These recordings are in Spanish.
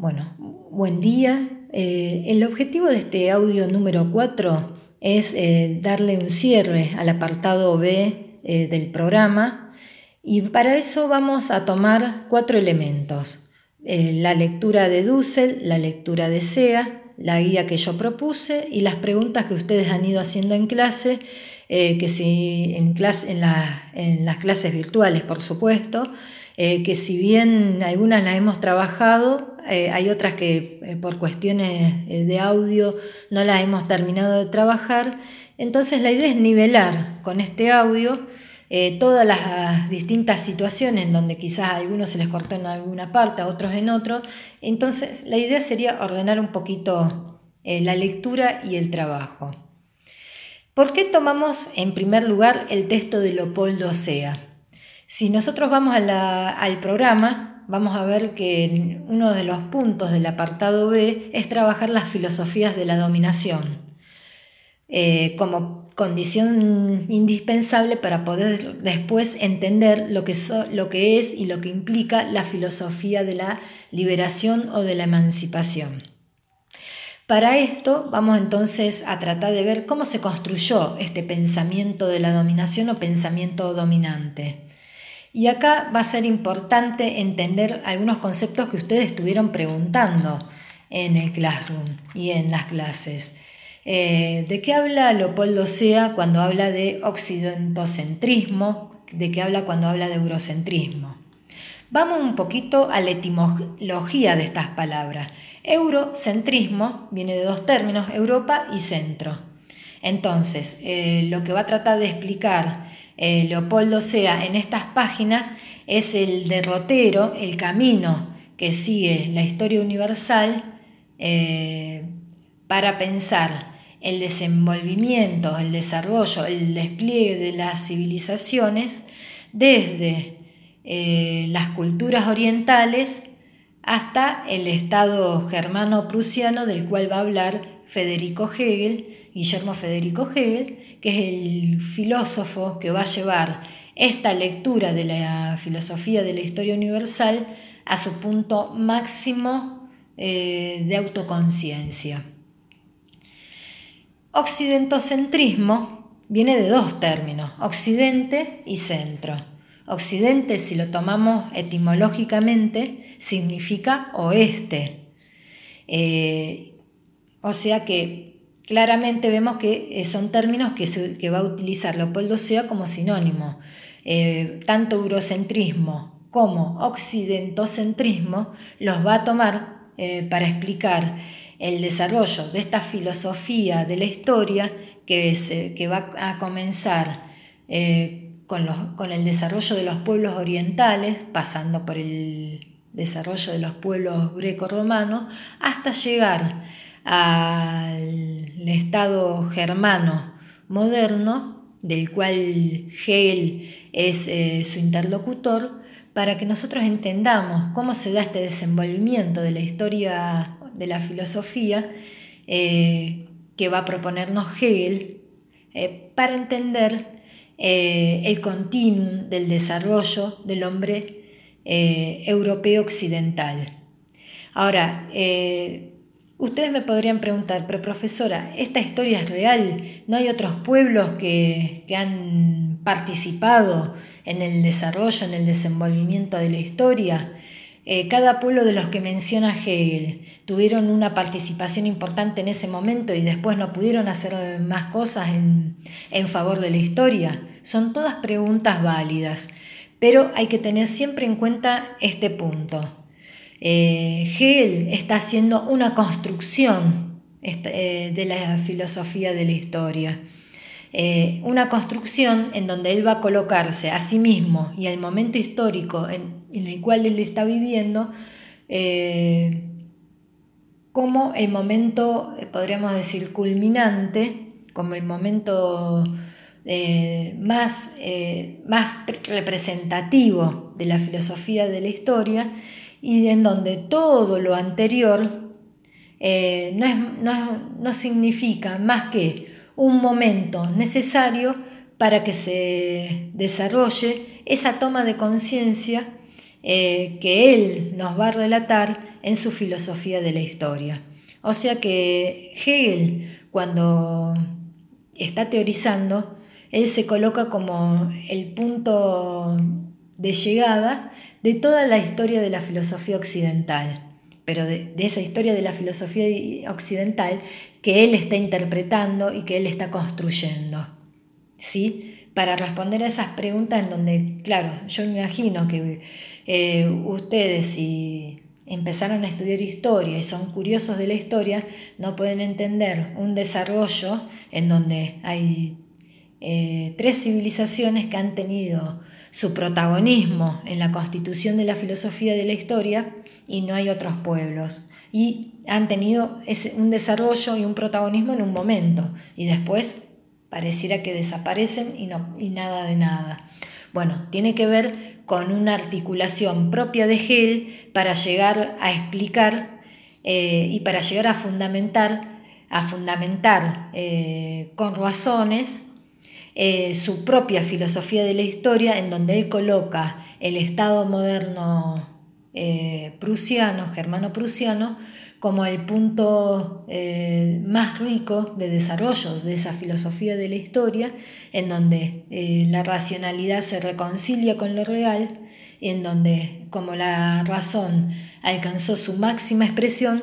Bueno, buen día. Eh, el objetivo de este audio número 4 es eh, darle un cierre al apartado B eh, del programa y para eso vamos a tomar cuatro elementos. la lectura de Dussel, la lectura de SEA, la guía que yo propuse y las preguntas que ustedes han ido haciendo en clase, que si en, en, en las clases virtuales, por supuesto, eh, que si bien algunas las hemos trabajado, eh, hay otras que eh, por cuestiones de audio no las hemos terminado de trabajar. Entonces la idea es nivelar con este audio todas las distintas situaciones en donde quizás a algunos se les cortó en alguna parte, a otros en otro. Entonces la idea sería ordenar un poquito la lectura y el trabajo. ¿Por qué tomamos en primer lugar el texto de Leopoldo Sea? Si nosotros vamos al programa, vamos a ver que uno de los puntos del apartado B es trabajar las filosofías de la dominación eh, como condición indispensable para poder después entender lo que, lo que es y lo que implica la filosofía de la liberación o de la emancipación. Para esto vamos entonces a tratar de ver cómo se construyó este pensamiento de la dominación o pensamiento dominante. Y acá va a ser importante entender algunos conceptos que ustedes estuvieron preguntando en el classroom y en las clases. Eh, ¿De qué habla Leopoldo Sea cuando habla de occidentocentrismo? ¿De qué habla cuando habla de eurocentrismo? Vamos un poquito a la etimología de estas palabras. Eurocentrismo viene de dos términos, Europa y centro. Entonces, eh, lo que va a tratar de explicar eh, Leopoldo Sea en estas páginas es el derrotero, el camino que sigue la historia universal eh, para pensar el desenvolvimiento, el desarrollo, el despliegue de las civilizaciones desde eh, las culturas orientales hasta el Estado germano-prusiano del cual va a hablar Federico Hegel Guillermo Federico Hegel, que es el filósofo que va a llevar esta lectura de la filosofía de la historia universal a su punto máximo eh, de autoconciencia. Occidentocentrismo viene de dos términos, occidente y centro. Occidente, si lo tomamos etimológicamente, significa oeste. Eh, o sea que claramente vemos que eh, son términos que, va a utilizar Leopoldo Sea como sinónimo. Eh, tanto eurocentrismo como occidentocentrismo los va a tomar eh, para explicar el desarrollo de esta filosofía de la historia que, que va a comenzar con, con el desarrollo de los pueblos orientales, pasando por el desarrollo de los pueblos greco-romanos, hasta llegar al Estado germano moderno, del cual Hegel es eh, su interlocutor, para que nosotros entendamos cómo se da este desenvolvimiento de la historia de la filosofía eh, que va a proponernos Hegel, eh, para entender el continuum del desarrollo del hombre europeo occidental. Ahora, Ustedes me podrían preguntar, pero profesora, ¿esta historia es real? ¿No hay otros pueblos que, han participado en el desarrollo, en el desenvolvimiento de la historia? Eh, cada pueblo de los que menciona Hegel tuvieron una participación importante en ese momento y después no pudieron hacer más cosas en, en favor de la historia. Son todas preguntas válidas, pero hay que tener siempre en cuenta este punto. Eh, Hegel está haciendo una construcción eh, de la filosofía de la historia. Eh, una construcción en donde él va a colocarse a sí mismo y al momento histórico en, el cual él está viviendo como el momento, podríamos decir, culminante, como el momento más, más representativo de la filosofía de la historia y en donde todo lo anterior eh, no, significa más que un momento necesario para que se desarrolle esa toma de conciencia eh, que él nos va a relatar en su filosofía de la historia. O sea que Hegel, cuando está teorizando, él se coloca como el punto de llegada de toda la historia de la filosofía occidental, pero de, esa historia de la filosofía occidental que él está interpretando y que él está construyendo. ¿Sí? Para responder a esas preguntas en donde, claro, yo me imagino que eh, ustedes si empezaron a estudiar historia y son curiosos de la historia, no pueden entender un desarrollo en donde hay eh, tres civilizaciones que han tenido su protagonismo en la constitución de la filosofía de la historia y no hay otros pueblos. Y han tenido un desarrollo y un protagonismo en un momento y después pareciera que desaparecen y, no, y nada de nada. Bueno, tiene que ver con una articulación propia de Hegel para llegar a explicar eh, y para llegar a fundamentar, a fundamentar eh, con razones eh, su propia filosofía de la historia en donde él coloca el Estado moderno prusiano, germano-prusiano, como el punto eh, más rico de desarrollo de esa filosofía de la historia, en donde eh, la racionalidad se reconcilia con lo real, en donde como la razón alcanzó su máxima expresión,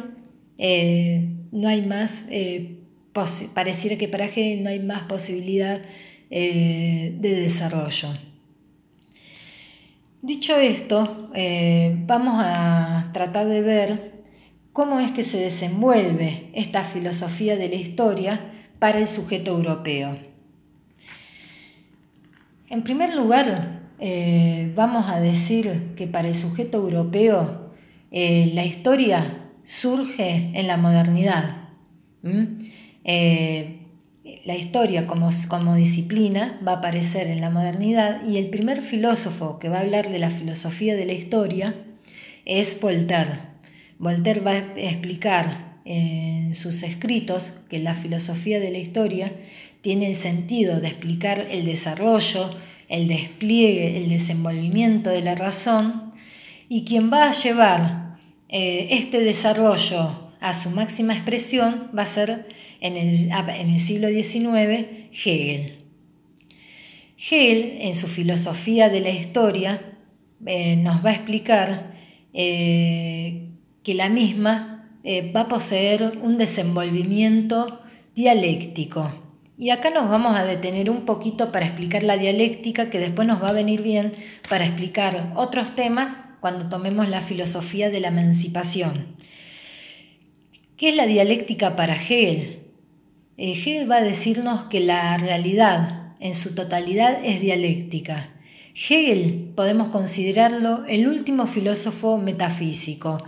eh, no hay más, pareciera que para Hegel no hay más posibilidad de desarrollo. Dicho esto, vamos a tratar de ver cómo es que se desenvuelve esta filosofía de la historia para el sujeto europeo. En primer lugar, eh, vamos a decir que para el sujeto europeo eh, la historia surge en la modernidad. Eh, la historia como, como disciplina va a aparecer en la modernidad y el primer filósofo que va a hablar de la filosofía de la historia es Voltaire. Voltaire va a explicar en sus escritos que la filosofía de la historia tiene el sentido de explicar el desarrollo, el despliegue, el desenvolvimiento de la razón y quien va a llevar eh, este desarrollo a su máxima expresión va a ser en el, siglo XIX Hegel. Hegel, en su filosofía de la historia, eh, nos va a explicar eh, que la misma eh, va a poseer un desenvolvimiento dialéctico. Y acá nos vamos a detener un poquito para explicar la dialéctica, que después nos va a venir bien para explicar otros temas cuando tomemos la filosofía de la emancipación. ¿Qué es la dialéctica para Hegel? Eh, Hegel va a decirnos que la realidad en su totalidad es dialéctica. Hegel podemos considerarlo el último filósofo metafísico,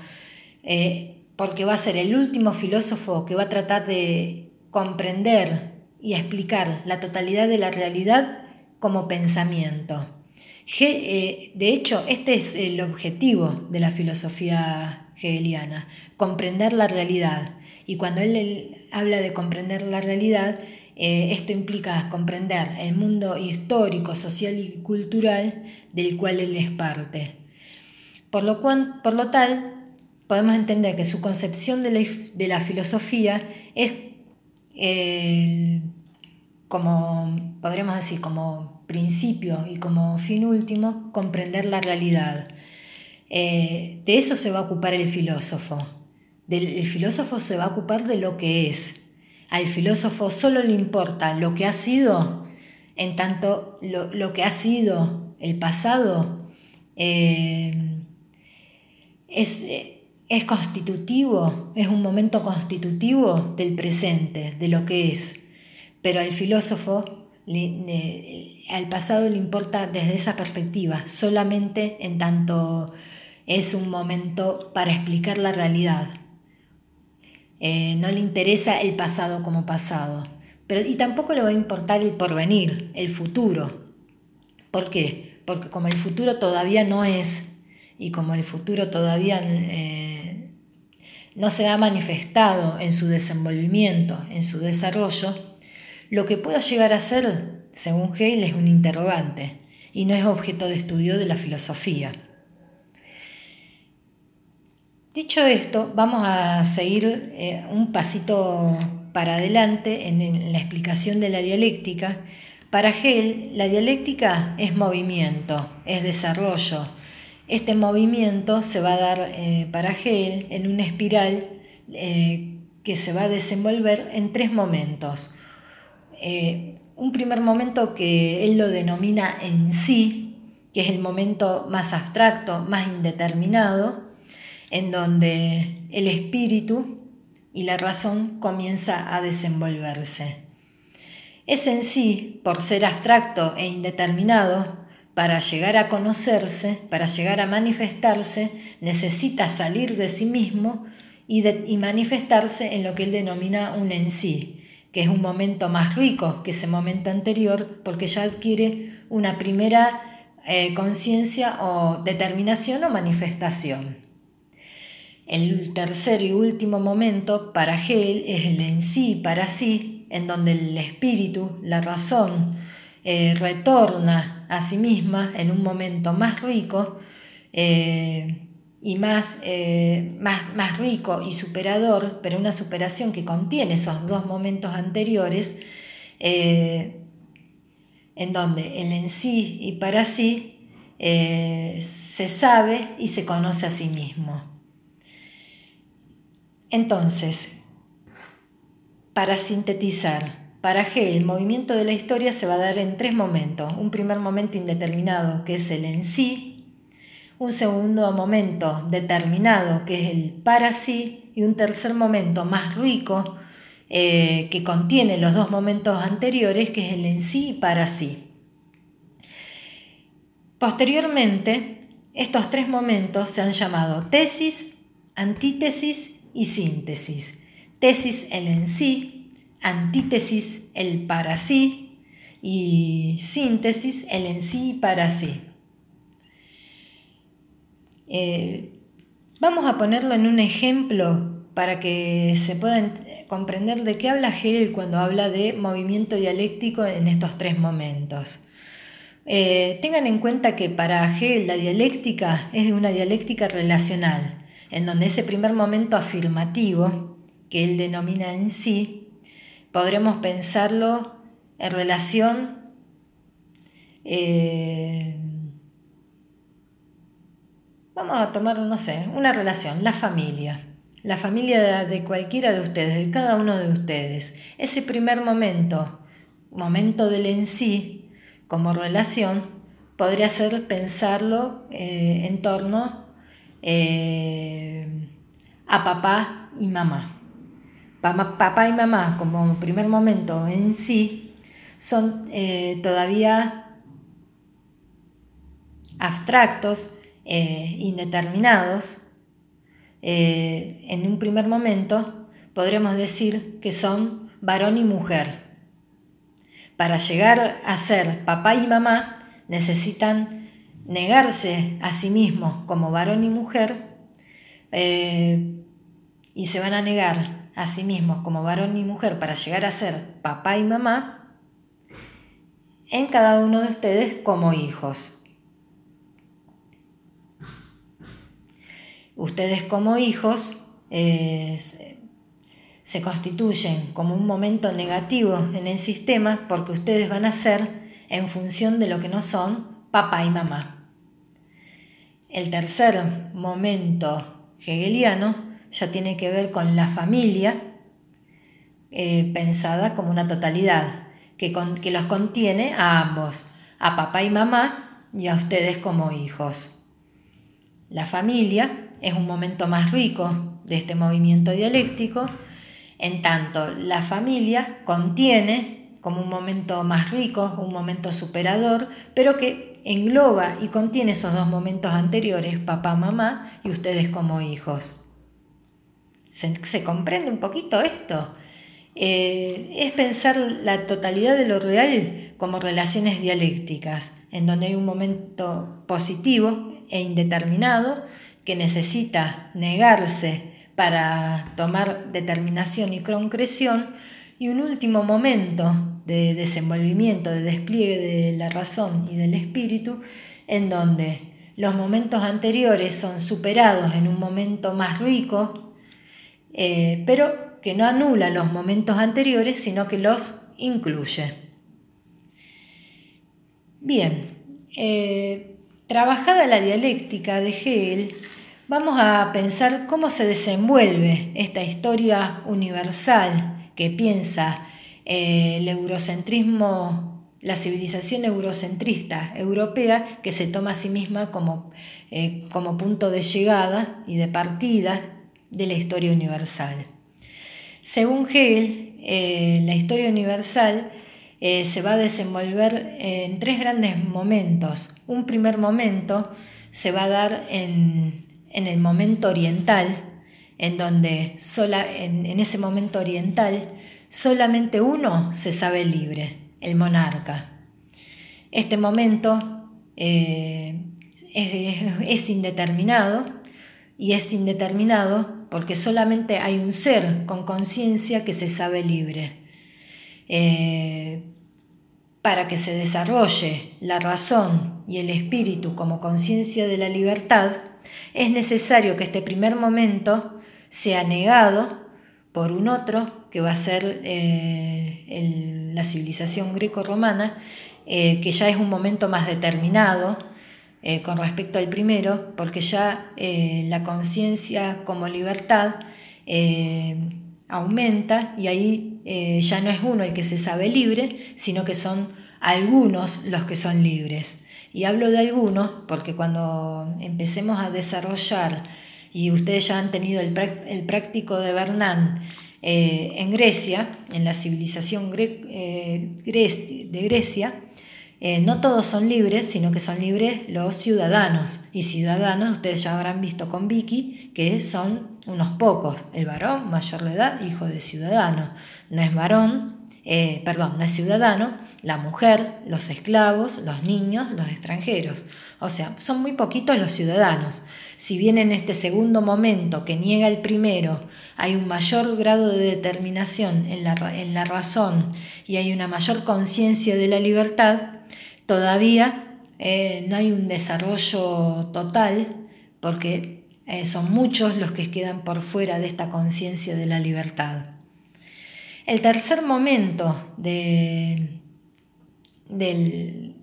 eh, porque va a ser el último filósofo que va a tratar de comprender y explicar la totalidad de la realidad como pensamiento. Eh, de hecho, este es el objetivo de la filosofía hegeliana, comprender la realidad. Y cuando él, habla de comprender la realidad, eh, esto implica comprender el mundo histórico, social y cultural del cual él es parte. Por lo, cual, por lo tal, podemos entender que su concepción de la, filosofía es eh, como, podríamos decir, como principio y como fin último, comprender la realidad. Eh, de eso se va a ocupar el filósofo. El filósofo se va a ocupar de lo que es. Al filósofo solo le importa lo que ha sido, en tanto lo, que ha sido el pasado eh, es es constitutivo, es un momento constitutivo del presente, de lo que es. Pero al filósofo, al pasado le importa desde esa perspectiva, solamente en tanto es un momento para explicar la realidad. Eh, no le interesa el pasado como pasado, pero y tampoco le va a importar el porvenir, el futuro. ¿Por qué? Porque como el futuro todavía no es y como el futuro todavía eh, no se ha manifestado en su desenvolvimiento, en su desarrollo, lo que pueda llegar a ser, según Hegel, es un interrogante y no es objeto de estudio de la filosofía. Dicho esto, vamos a seguir eh, un pasito para adelante en, la explicación de la dialéctica. Para Hegel, la dialéctica es movimiento, es desarrollo. Este movimiento se va a dar eh, para Hegel en una espiral eh, que se va a desenvolver en tres momentos. un primer momento que él lo denomina en sí, que es el momento más abstracto, más indeterminado, en donde el espíritu y la razón comienza a desenvolverse. Es en sí, por ser abstracto e indeterminado, para llegar a conocerse, para llegar a manifestarse, necesita salir de sí mismo y, manifestarse en lo que él denomina un en sí, que es un momento más rico que ese momento anterior, porque ya adquiere una primera eh, conciencia o determinación o manifestación. El tercer y último momento para Hegel es el en sí, para sí, en donde el espíritu, la razón, eh, retorna a sí misma en un momento más rico eh, y más, eh, más, más, rico y superador, pero una superación que contiene esos dos momentos anteriores, en donde el en sí y para sí se sabe y se conoce a sí mismo. Entonces, para sintetizar, para G el movimiento de la historia se va a dar en tres momentos. Un primer momento indeterminado, que es el en sí, un segundo momento determinado, que es el para sí, y un tercer momento más rico, eh, que contiene los dos momentos anteriores, que es el en sí y para sí. Posteriormente, estos tres momentos se han llamado tesis, antítesis y síntesis. Tesis el en sí, antítesis el para sí y síntesis el en sí y para sí. Eh, vamos a ponerlo en un ejemplo para que se pueda comprender de qué habla Hegel cuando habla de movimiento dialéctico en estos tres momentos. Eh, tengan en cuenta que para Hegel la dialéctica es una dialéctica relacional en donde ese primer momento afirmativo, que él denomina en sí, podremos pensarlo en relación eh, vamos a tomar, no sé, una relación, la familia, la familia de, cualquiera de ustedes, de cada uno de ustedes. Ese primer momento, momento del en sí, como relación, podría ser pensarlo eh, en torno eh, a papá y mamá. Papá y mamá como primer momento en sí son eh, todavía abstractos, eh, indeterminados. en un primer momento podremos decir que son varón y mujer. Para llegar a ser papá y mamá necesitan negarse a sí mismos como varón y mujer eh, y se van a negar a sí mismos como varón y mujer para llegar a ser papá y mamá en cada uno de ustedes como hijos. Ustedes como hijos eh, se constituyen como un momento negativo en el sistema porque ustedes van a ser en función de lo que no son papá y mamá. El tercer momento hegeliano ya tiene que ver con la familia eh, pensada como una totalidad, que, que los contiene a ambos, a papá y mamá y a ustedes como hijos. La familia es un momento más rico de este movimiento dialéctico, en tanto la familia contiene como un momento más rico, un momento superador, pero que engloba y contiene esos dos momentos anteriores, papá, mamá y ustedes como hijos. ¿Se, comprende un poquito esto? Eh, es pensar la totalidad de lo real como relaciones dialécticas, en donde hay un momento positivo e indeterminado que necesita negarse para tomar determinación y concreción, y un último momento de desenvolvimiento, de despliegue de la razón y del espíritu, en donde los momentos anteriores son superados en un momento más rico, eh, pero que no anula los momentos anteriores, sino que los incluye. Bien, eh, trabajada la dialéctica de Hegel, vamos a pensar cómo se desenvuelve esta historia universal que piensa eh, el eurocentrismo, la civilización eurocentrista europea, que se toma a sí misma como, eh, como punto de llegada y de partida de la historia universal. Según Hegel, eh, la historia universal se va a desenvolver en tres grandes momentos. Un primer momento se va a dar en, el momento oriental, en donde sola, en, ese momento oriental solamente uno se sabe libre, el monarca. Este momento eh, es, indeterminado y es indeterminado porque solamente hay un ser con conciencia que se sabe libre. Eh, para que se desarrolle la razón y el espíritu como conciencia de la libertad, es necesario que este primer momento sea negado por un otro que va a ser eh, la civilización greco-romana, eh, que ya es un momento más determinado eh, con respecto al primero, porque ya la conciencia como libertad aumenta y ahí ya no es uno el que se sabe libre, sino que son algunos los que son libres. Y hablo de algunos porque cuando empecemos a desarrollar, y ustedes ya han tenido el, práctico de Bernán, eh, en Grecia, en la civilización eh, de Grecia, eh, no todos son libres, sino que son libres los ciudadanos. Y ciudadanos, ustedes ya habrán visto con Vicky, que son unos pocos. El varón, mayor de edad, hijo de ciudadano. No es varón, perdón, no es ciudadano, la mujer, los esclavos, los niños, los extranjeros. O sea, son muy poquitos los ciudadanos. Si bien en este segundo momento que niega el primero hay un mayor grado de determinación en la, en la razón y hay una mayor conciencia de la libertad, todavía eh, no hay un desarrollo total porque eh, son muchos los que quedan por fuera de esta conciencia de la libertad. El tercer momento de, del,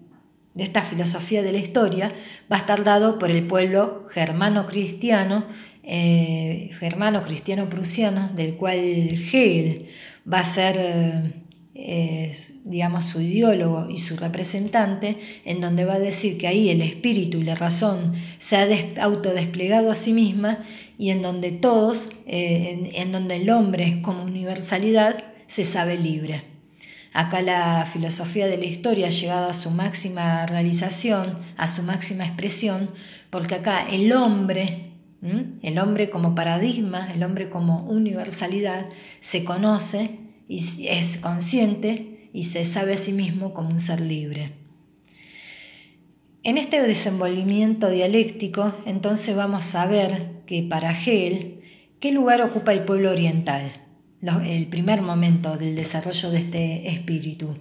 de esta filosofía de la historia va a estar dado por el pueblo germano-cristiano, eh, germano-cristiano-prusiano, del cual Hegel va a ser, eh, digamos, su ideólogo y su representante, en donde va a decir que ahí el espíritu y la razón se ha autodesplegado a sí misma y en donde todos, eh, en donde el hombre como universalidad se sabe libre. Acá la filosofía de la historia ha llegado a su máxima realización, a su máxima expresión, porque acá el hombre, el hombre como paradigma, el hombre como universalidad, se conoce y es consciente y se sabe a sí mismo como un ser libre. En este desenvolvimiento dialéctico, entonces vamos a ver que para Hegel, ¿qué lugar ocupa el pueblo oriental? El primer momento del desarrollo de este espíritu,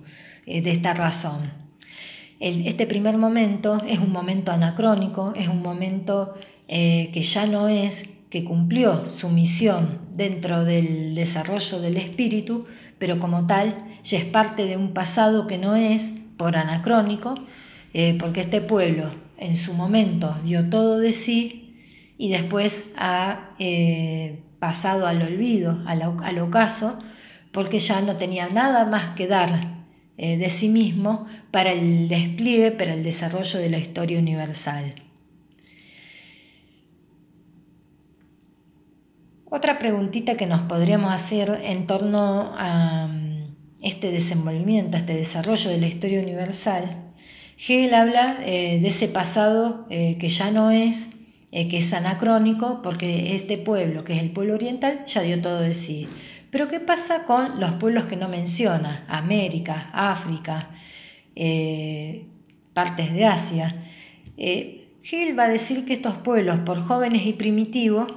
eh, de esta razón. este primer momento es un momento anacrónico, es un momento eh, que ya no es, que cumplió su misión dentro del desarrollo del espíritu, pero como tal ya es parte de un pasado que no es por anacrónico, eh, porque este pueblo en su momento dio todo de sí y después ha pasado al olvido, al, ocaso, porque ya no tenía nada más que dar eh, de sí mismo para el despliegue, para el desarrollo de la historia universal. Otra preguntita que nos podríamos hacer en torno a mm, este desenvolvimiento, a este desarrollo de la historia universal, Hegel habla eh, de ese pasado eh, que ya no es, eh, que es anacrónico porque este pueblo, que es el pueblo oriental, ya dio todo de sí. Pero ¿qué pasa con los pueblos que no menciona? América, África, eh, partes de Asia. Eh, va a decir que estos pueblos, por jóvenes y primitivos,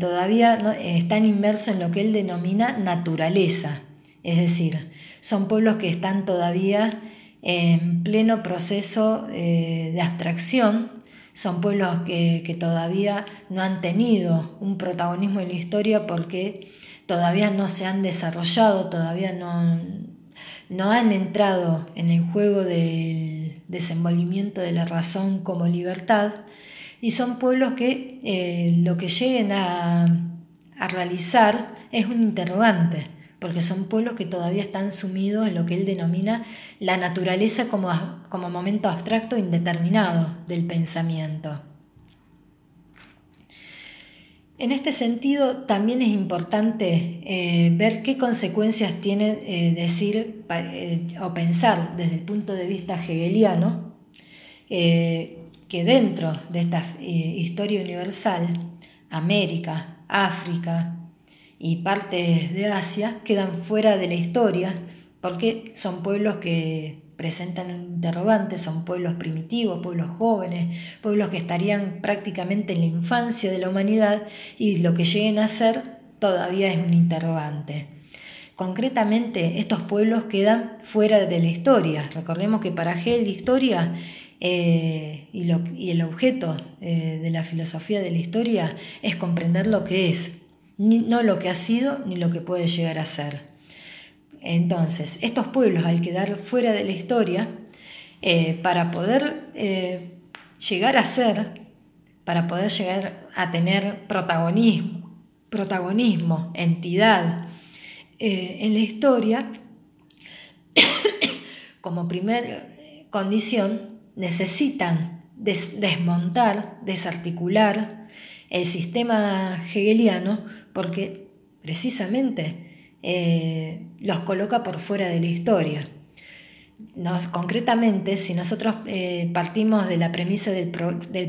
todavía están inmersos en lo que él denomina naturaleza. Es decir, son pueblos que están todavía en pleno proceso de abstracción son pueblos que, todavía no han tenido un protagonismo en la historia porque todavía no se han desarrollado, todavía no, no han entrado en el juego del desenvolvimiento de la razón como libertad. Y son pueblos que eh, lo que lleguen a, a realizar es un interrogante porque son pueblos que todavía están sumidos en lo que él denomina la naturaleza como, como momento abstracto indeterminado del pensamiento. En este sentido, también es importante eh, ver qué consecuencias tiene eh, decir eh, o pensar desde el punto de vista hegeliano que dentro de esta historia universal, América, África, y partes de Asia quedan fuera de la historia porque son pueblos que presentan un interrogante, son pueblos primitivos, pueblos jóvenes, pueblos que estarían prácticamente en la infancia de la humanidad y lo que lleguen a ser todavía es un interrogante. Concretamente, estos pueblos quedan fuera de la historia. Recordemos que para Hegel historia eh, y, el objeto eh, de la filosofía de la historia es comprender lo que es, no lo que ha sido ni lo que puede llegar a ser. Entonces, estos pueblos al quedar fuera de la historia, eh, para poder eh, llegar a ser, para poder llegar a tener protagonismo, protagonismo entidad eh, en la historia, como primera condición, necesitan desmontar, desarticular el sistema hegeliano porque precisamente eh, los coloca por fuera de la historia. concretamente, si nosotros eh, partimos de la premisa del,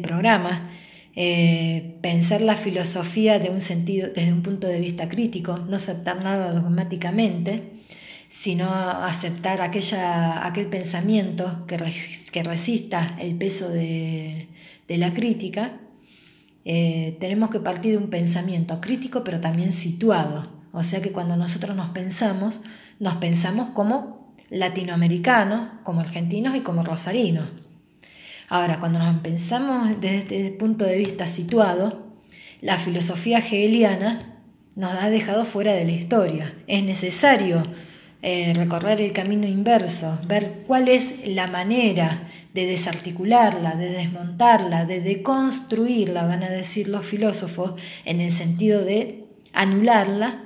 programa, eh, pensar la filosofía de un sentido, desde un punto de vista crítico, no aceptar nada dogmáticamente, sino aceptar aquella, aquel pensamiento que, que resista el peso de, de la crítica, eh, tenemos que partir de un pensamiento crítico pero también situado. O sea que cuando nosotros nos pensamos, nos pensamos como latinoamericanos, como argentinos y como rosarinos. Ahora, cuando nos pensamos desde este punto de vista situado, la filosofía hegeliana nos ha dejado fuera de la historia. Es necesario eh, recorrer el camino inverso, ver cuál es la manera de desarticularla, de desmontarla, de deconstruirla, van a decir los filósofos, en el sentido de anularla,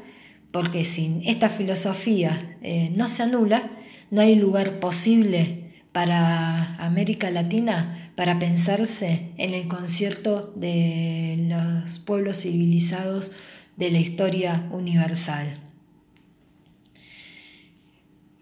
porque sin esta filosofía eh, no se anula, no hay lugar posible para América Latina para pensarse en el concierto de los pueblos civilizados de la historia universal.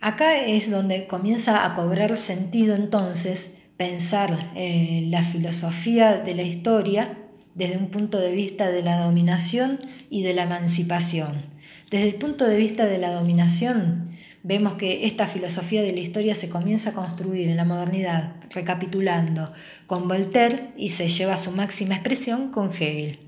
Acá es donde comienza a cobrar sentido entonces pensar eh, la filosofía de la historia desde un punto de vista de la dominación y de la emancipación. Desde el punto de vista de la dominación, vemos que esta filosofía de la historia se comienza a construir en la modernidad, recapitulando con Voltaire y se lleva a su máxima expresión con Hegel.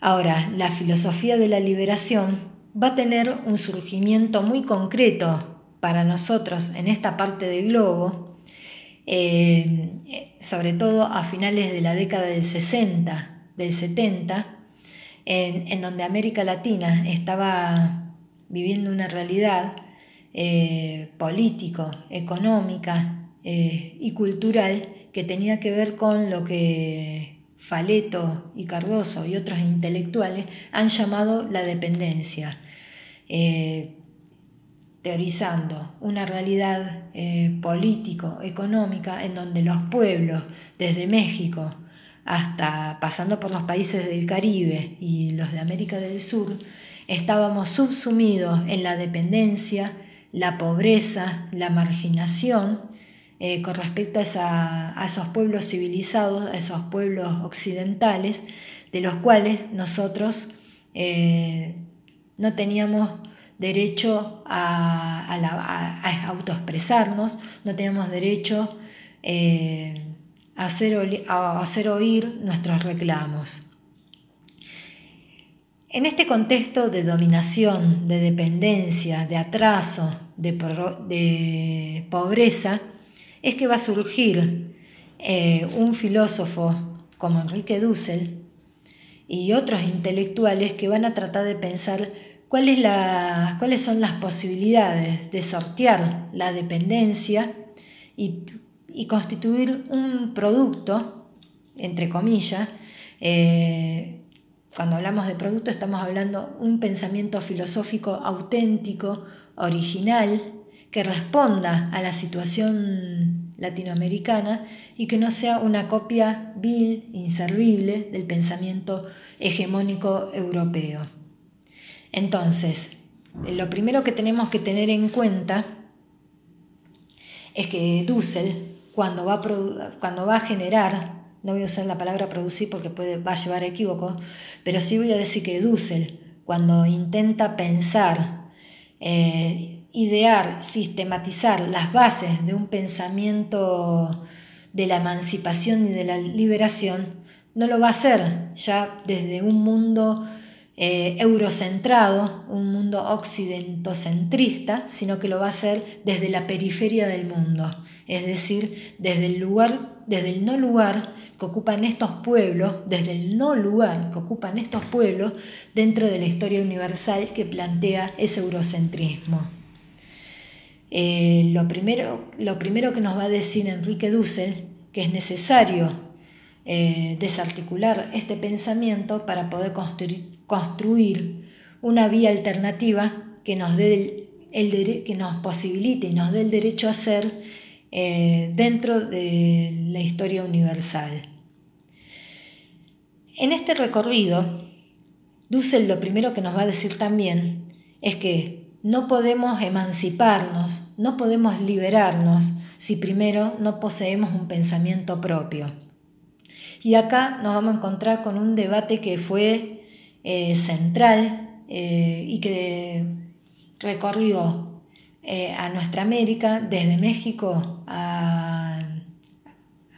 Ahora, la filosofía de la liberación va a tener un surgimiento muy concreto para nosotros en esta parte del globo, eh, sobre todo a finales de la década del 60, del 70, en, donde América Latina estaba viviendo una realidad eh, político, económica eh, y cultural que tenía que ver con lo que Faleto y Cardoso y otros intelectuales han llamado la dependencia, eh, teorizando una realidad eh, político-económica en donde los pueblos, desde México hasta pasando por los países del Caribe y los de América del Sur, estábamos subsumidos en la dependencia, la pobreza, la marginación eh, con respecto a, esos pueblos civilizados, a esos pueblos occidentales, de los cuales nosotros eh, no teníamos derecho a, autoexpresarnos, no teníamos derecho eh, a, hacer, oír nuestros reclamos. En este contexto de dominación, de dependencia, de atraso, de pobreza, es que va a surgir eh, un filósofo como Enrique Dussel y otros intelectuales que van a tratar de pensar cuáles son las posibilidades de sortear la dependencia y, constituir un producto, entre comillas, eh, cuando hablamos de producto estamos hablando un pensamiento filosófico auténtico, original, que responda a la situación latinoamericana y que no sea una copia vil, inservible del pensamiento hegemónico europeo. Entonces, lo primero que tenemos que tener en cuenta es que Dussel, cuando va a, cuando va a generar, no voy a usar la palabra producir porque puede, va a llevar a equívoco, pero sí voy a decir que Dussel, cuando intenta pensar eh, idear, sistematizar las bases de un pensamiento de la emancipación y de la liberación, no lo va a hacer ya desde un mundo eh, eurocentrado, un mundo occidentocentrista, sino que lo va a hacer desde la periferia del mundo, es decir, desde el lugar, desde el no lugar que ocupan estos pueblos, desde el no lugar que ocupan estos pueblos dentro de la historia universal que plantea ese eurocentrismo. Eh, lo, primero, lo primero que nos va a decir Enrique Dussel, que es necesario eh, desarticular este pensamiento para poder construir, una vía alternativa que nos, dé el, que nos posibilite y nos dé el derecho a ser eh, dentro de la historia universal. En este recorrido, Dussel lo primero que nos va a decir también es que no podemos emanciparnos, no podemos liberarnos si primero no poseemos un pensamiento propio. Y acá nos vamos a encontrar con un debate que fue eh, central eh, y que recorrió eh, a nuestra América, desde México a,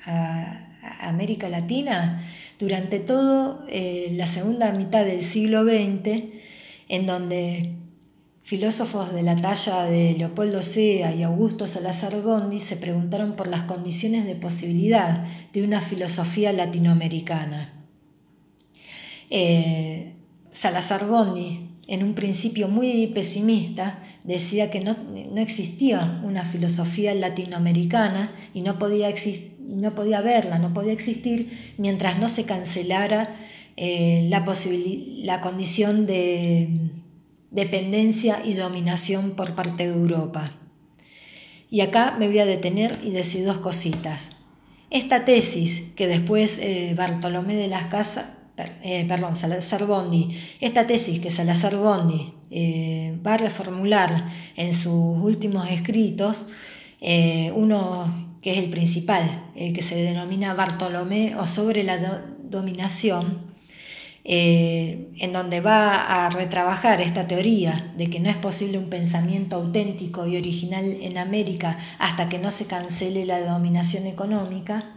a América Latina, durante toda la segunda mitad del siglo XX, en donde Filósofos de la talla de Leopoldo Sea y Augusto Salazar Gondi se preguntaron por las condiciones de posibilidad de una filosofía latinoamericana. Eh, Salazar Gondi, en un principio muy pesimista, decía que no, existía una filosofía latinoamericana y no podía, no podía verla, no podía existir mientras no se cancelara eh, la condición de dependencia y dominación por parte de Europa. Y acá me voy a detener y decir dos cositas. Esta tesis que después eh, Bartolomé de las Casas, eh, perdón, Salazar Bondi, esta tesis que Salazar Bondi eh, va a reformular en sus últimos escritos, uno que es el principal, que se denomina Bartolomé o sobre la dominación, eh, en donde va a retrabajar esta teoría de que no es posible un pensamiento auténtico y original en América hasta que no se cancele la dominación económica,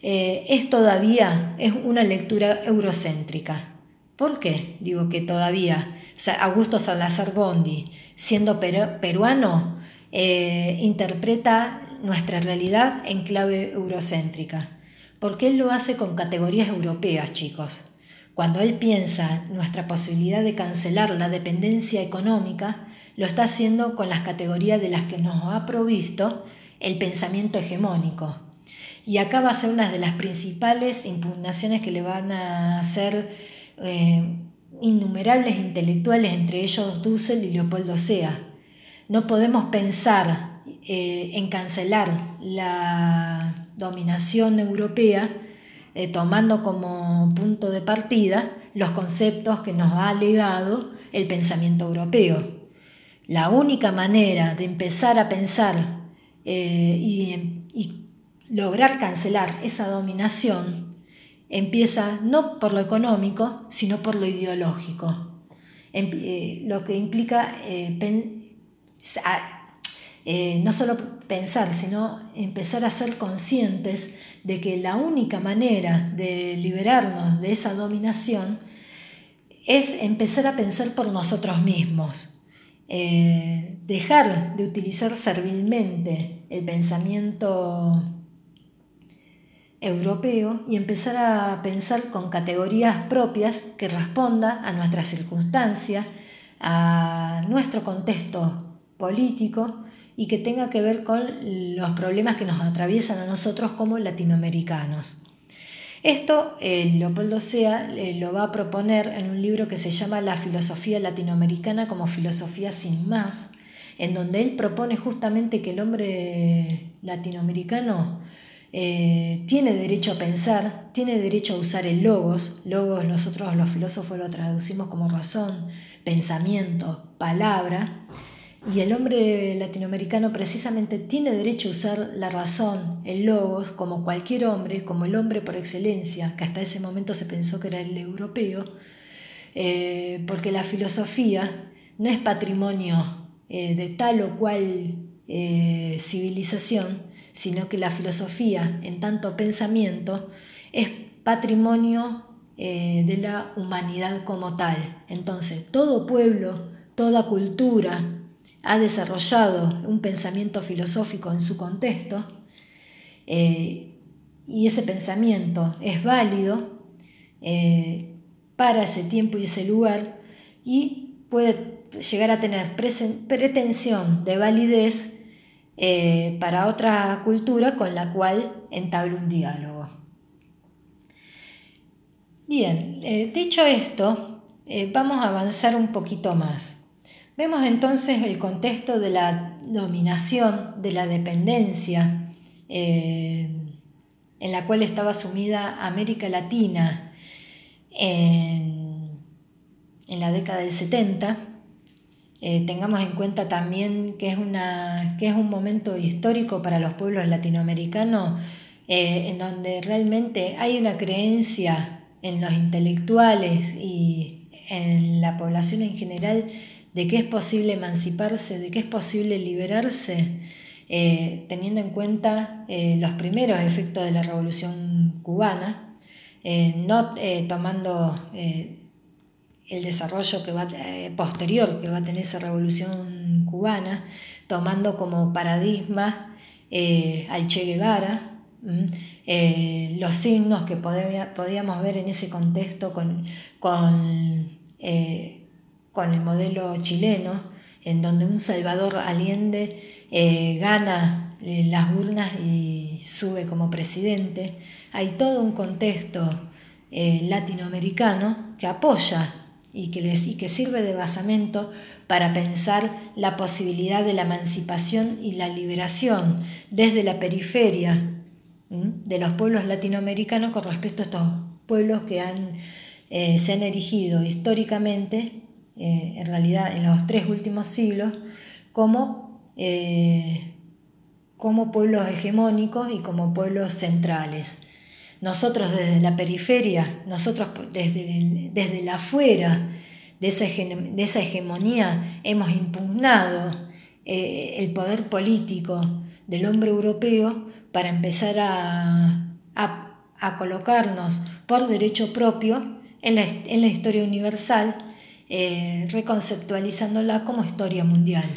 eh, es todavía es una lectura eurocéntrica. ¿Por qué? Digo que todavía Augusto Salazar Bondi, siendo peruano, eh, interpreta nuestra realidad en clave eurocéntrica, porque él lo hace con categorías europeas, chicos. Cuando él piensa nuestra posibilidad de cancelar la dependencia económica, lo está haciendo con las categorías de las que nos ha provisto el pensamiento hegemónico. Y acá va a ser una de las principales impugnaciones que le van a hacer eh, innumerables intelectuales, entre ellos Dussel y Leopoldo Sea. No podemos pensar eh, en cancelar la dominación europea eh, tomando como punto de partida los conceptos que nos ha legado el pensamiento europeo. La única manera de empezar a pensar eh, y, y lograr cancelar esa dominación empieza no por lo económico, sino por lo ideológico. Em, eh, lo que implica no solo pensar, sino empezar a ser conscientes de que la única manera de liberarnos de esa dominación es empezar a pensar por nosotros mismos, eh, dejar de utilizar servilmente el pensamiento europeo y empezar a pensar con categorías propias que respondan a nuestra circunstancia, a nuestro contexto político y que tenga que ver con los problemas que nos atraviesan a nosotros como latinoamericanos. Esto eh, Leopoldo Sea eh, lo va a proponer en un libro que se llama La filosofía latinoamericana como filosofía sin más, en donde él propone justamente que el hombre latinoamericano eh, tiene derecho a pensar, tiene derecho a usar el logos, logos nosotros los filósofos lo traducimos como razón, pensamiento, palabra, y el hombre latinoamericano precisamente tiene derecho a usar la razón, el logos, como cualquier hombre, como el hombre por excelencia, que hasta ese momento se pensó que era el europeo, eh, porque la filosofía no es patrimonio eh, de tal o cual civilización, sino que la filosofía, en tanto pensamiento, es patrimonio eh, de la humanidad como tal. Entonces, todo pueblo, toda cultura ha desarrollado un pensamiento filosófico en su contexto eh, y ese pensamiento es válido eh, para ese tiempo y ese lugar y puede llegar a tener pretensión de validez eh, para otra cultura con la cual entable un diálogo. Bien, dicho esto, vamos a avanzar un poquito más. Vemos entonces el contexto de la dominación, de la dependencia en la cual estaba sumida América Latina en, en la década del 70 eh, tengamos en cuenta también que es, una, que es un momento histórico para los pueblos latinoamericanos eh, en donde realmente hay una creencia en los intelectuales y en la población en general de que es posible emanciparse, de que es posible liberarse, eh, teniendo en cuenta los primeros efectos de la revolución cubana, no tomando el desarrollo que va, eh, posterior que va a tener esa revolución cubana, tomando como paradigma eh, al Che Guevara, eh, los signos que podíamos ver en ese contexto con, con, con, el modelo chileno, en donde un Salvador Allende gana las urnas y sube como presidente. Hay todo un contexto latinoamericano que apoya y que, les, y que sirve de basamento para pensar la posibilidad de la emancipación y la liberación desde la periferia de los pueblos latinoamericanos con respecto a estos pueblos que han, eh, se han erigido históricamente, eh, en realidad en los tres últimos siglos, como, eh, como pueblos hegemónicos y como pueblos centrales. Nosotros desde la periferia, nosotros desde, desde la afuera de esa, de esa hegemonía hemos impugnado eh, el poder político del hombre europeo para empezar a, colocarnos por derecho propio en la, historia universal, eh, reconceptualizándola como historia mundial.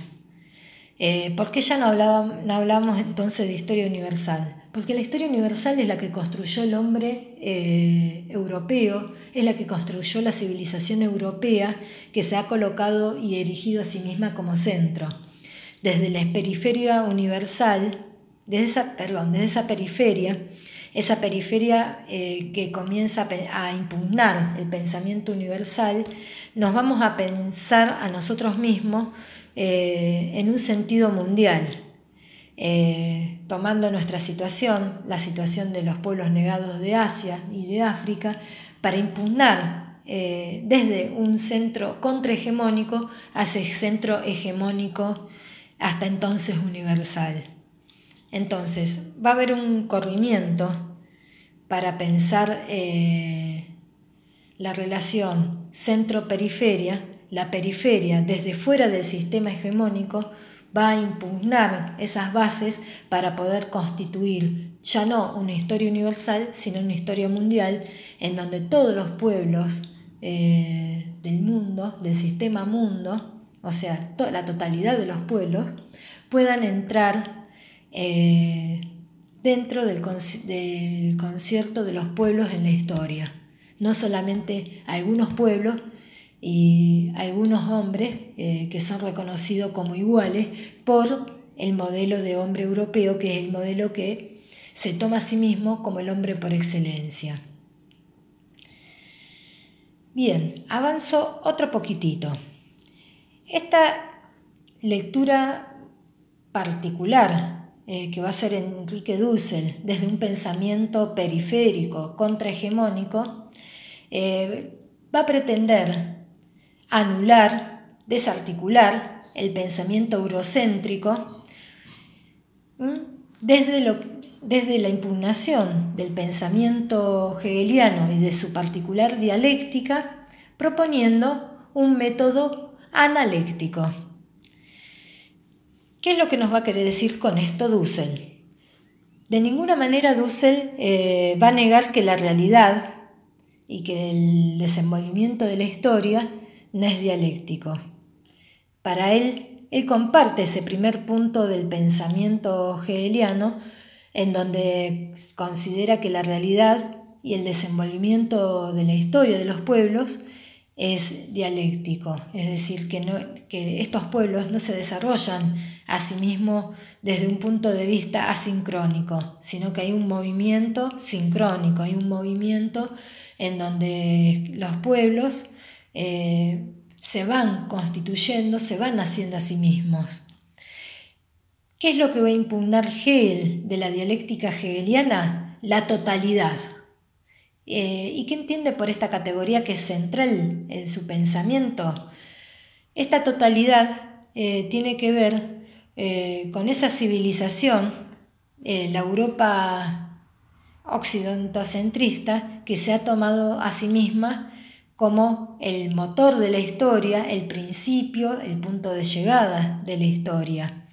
Eh, ¿Por qué ya no, no hablamos entonces de historia universal? Porque la historia universal es la que construyó el hombre eh, europeo, es la que construyó la civilización europea que se ha colocado y erigido a sí misma como centro. Desde la periferia universal, desde esa, perdón, desde esa periferia, esa periferia eh, que comienza a impugnar el pensamiento universal, nos vamos a pensar a nosotros mismos eh, en un sentido mundial eh, tomando nuestra situación, la situación de los pueblos negados de Asia y de África, para impugnar desde un centro contrahegemónico hacia el centro hegemónico hasta entonces universal. Entonces, va a haber un corrimiento para pensar eh, la relación centro-periferia, la periferia desde fuera del sistema hegemónico, va a impugnar esas bases para poder constituir ya no una historia universal, sino una historia mundial en donde todos los pueblos eh, del mundo, del sistema mundo, o sea, la totalidad de los pueblos, puedan entrar eh, dentro del, concierto de los pueblos en la historia. No solamente algunos pueblos y algunos hombres eh, que son reconocidos como iguales por el modelo de hombre europeo, que es el modelo que se toma a sí mismo como el hombre por excelencia. Bien, avanzo otro poquitito. Esta lectura particular eh, que va a ser Enrique Dussel desde un pensamiento periférico, contrahegemónico, eh, va a pretender anular, desarticular el pensamiento eurocéntrico desde, desde la impugnación del pensamiento hegeliano y de su particular dialéctica, proponiendo un método analéctico. ¿Qué es lo que nos va a querer decir con esto Dussel? De ninguna manera Dussel eh, va a negar que la realidad y que el desenvolvimiento de la historia no es dialéctico. Para él, él comparte ese primer punto del pensamiento hegeliano en donde considera que la realidad y el desenvolvimiento de la historia de los pueblos es dialéctico, es decir, que, que estos pueblos no se desarrollan a sí mismos desde un punto de vista asincrónico, sino que hay un movimiento sincrónico, hay un movimiento en donde los pueblos eh, se van constituyendo, se van haciendo a sí mismos. ¿Qué es lo que va a impugnar Hegel de la dialéctica hegeliana? La totalidad. Eh, ¿Y qué entiende por esta categoría que es central en su pensamiento? Esta totalidad eh, tiene que ver eh, con esa civilización, la Europa occidentocentrista, que se ha tomado a sí misma como el motor de la historia, el principio, el punto de llegada de la historia.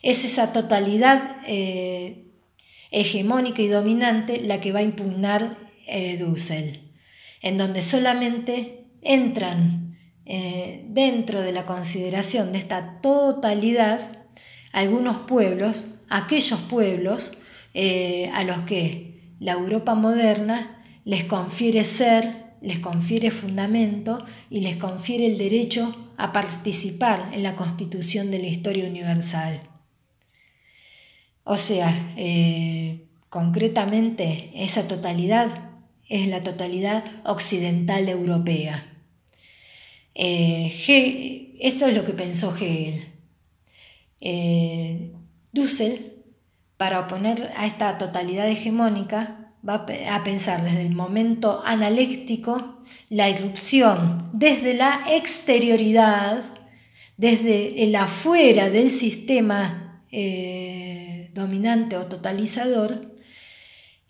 Es esa totalidad eh, hegemónica y dominante la que va a impugnar eh, Dussel, en donde solamente entran eh, dentro de la consideración de esta totalidad algunos pueblos, aquellos pueblos a los que la Europa moderna les confiere ser, les confiere fundamento y les confiere el derecho a participar en la constitución de la historia universal. O sea, eh, concretamente esa totalidad es la totalidad occidental europea. Eh, esto es lo que pensó Hegel. Eh, Dussel, para oponer a esta totalidad hegemónica, va a pensar desde el momento analéctico la irrupción desde la exterioridad, desde el afuera del sistema dominante o totalizador,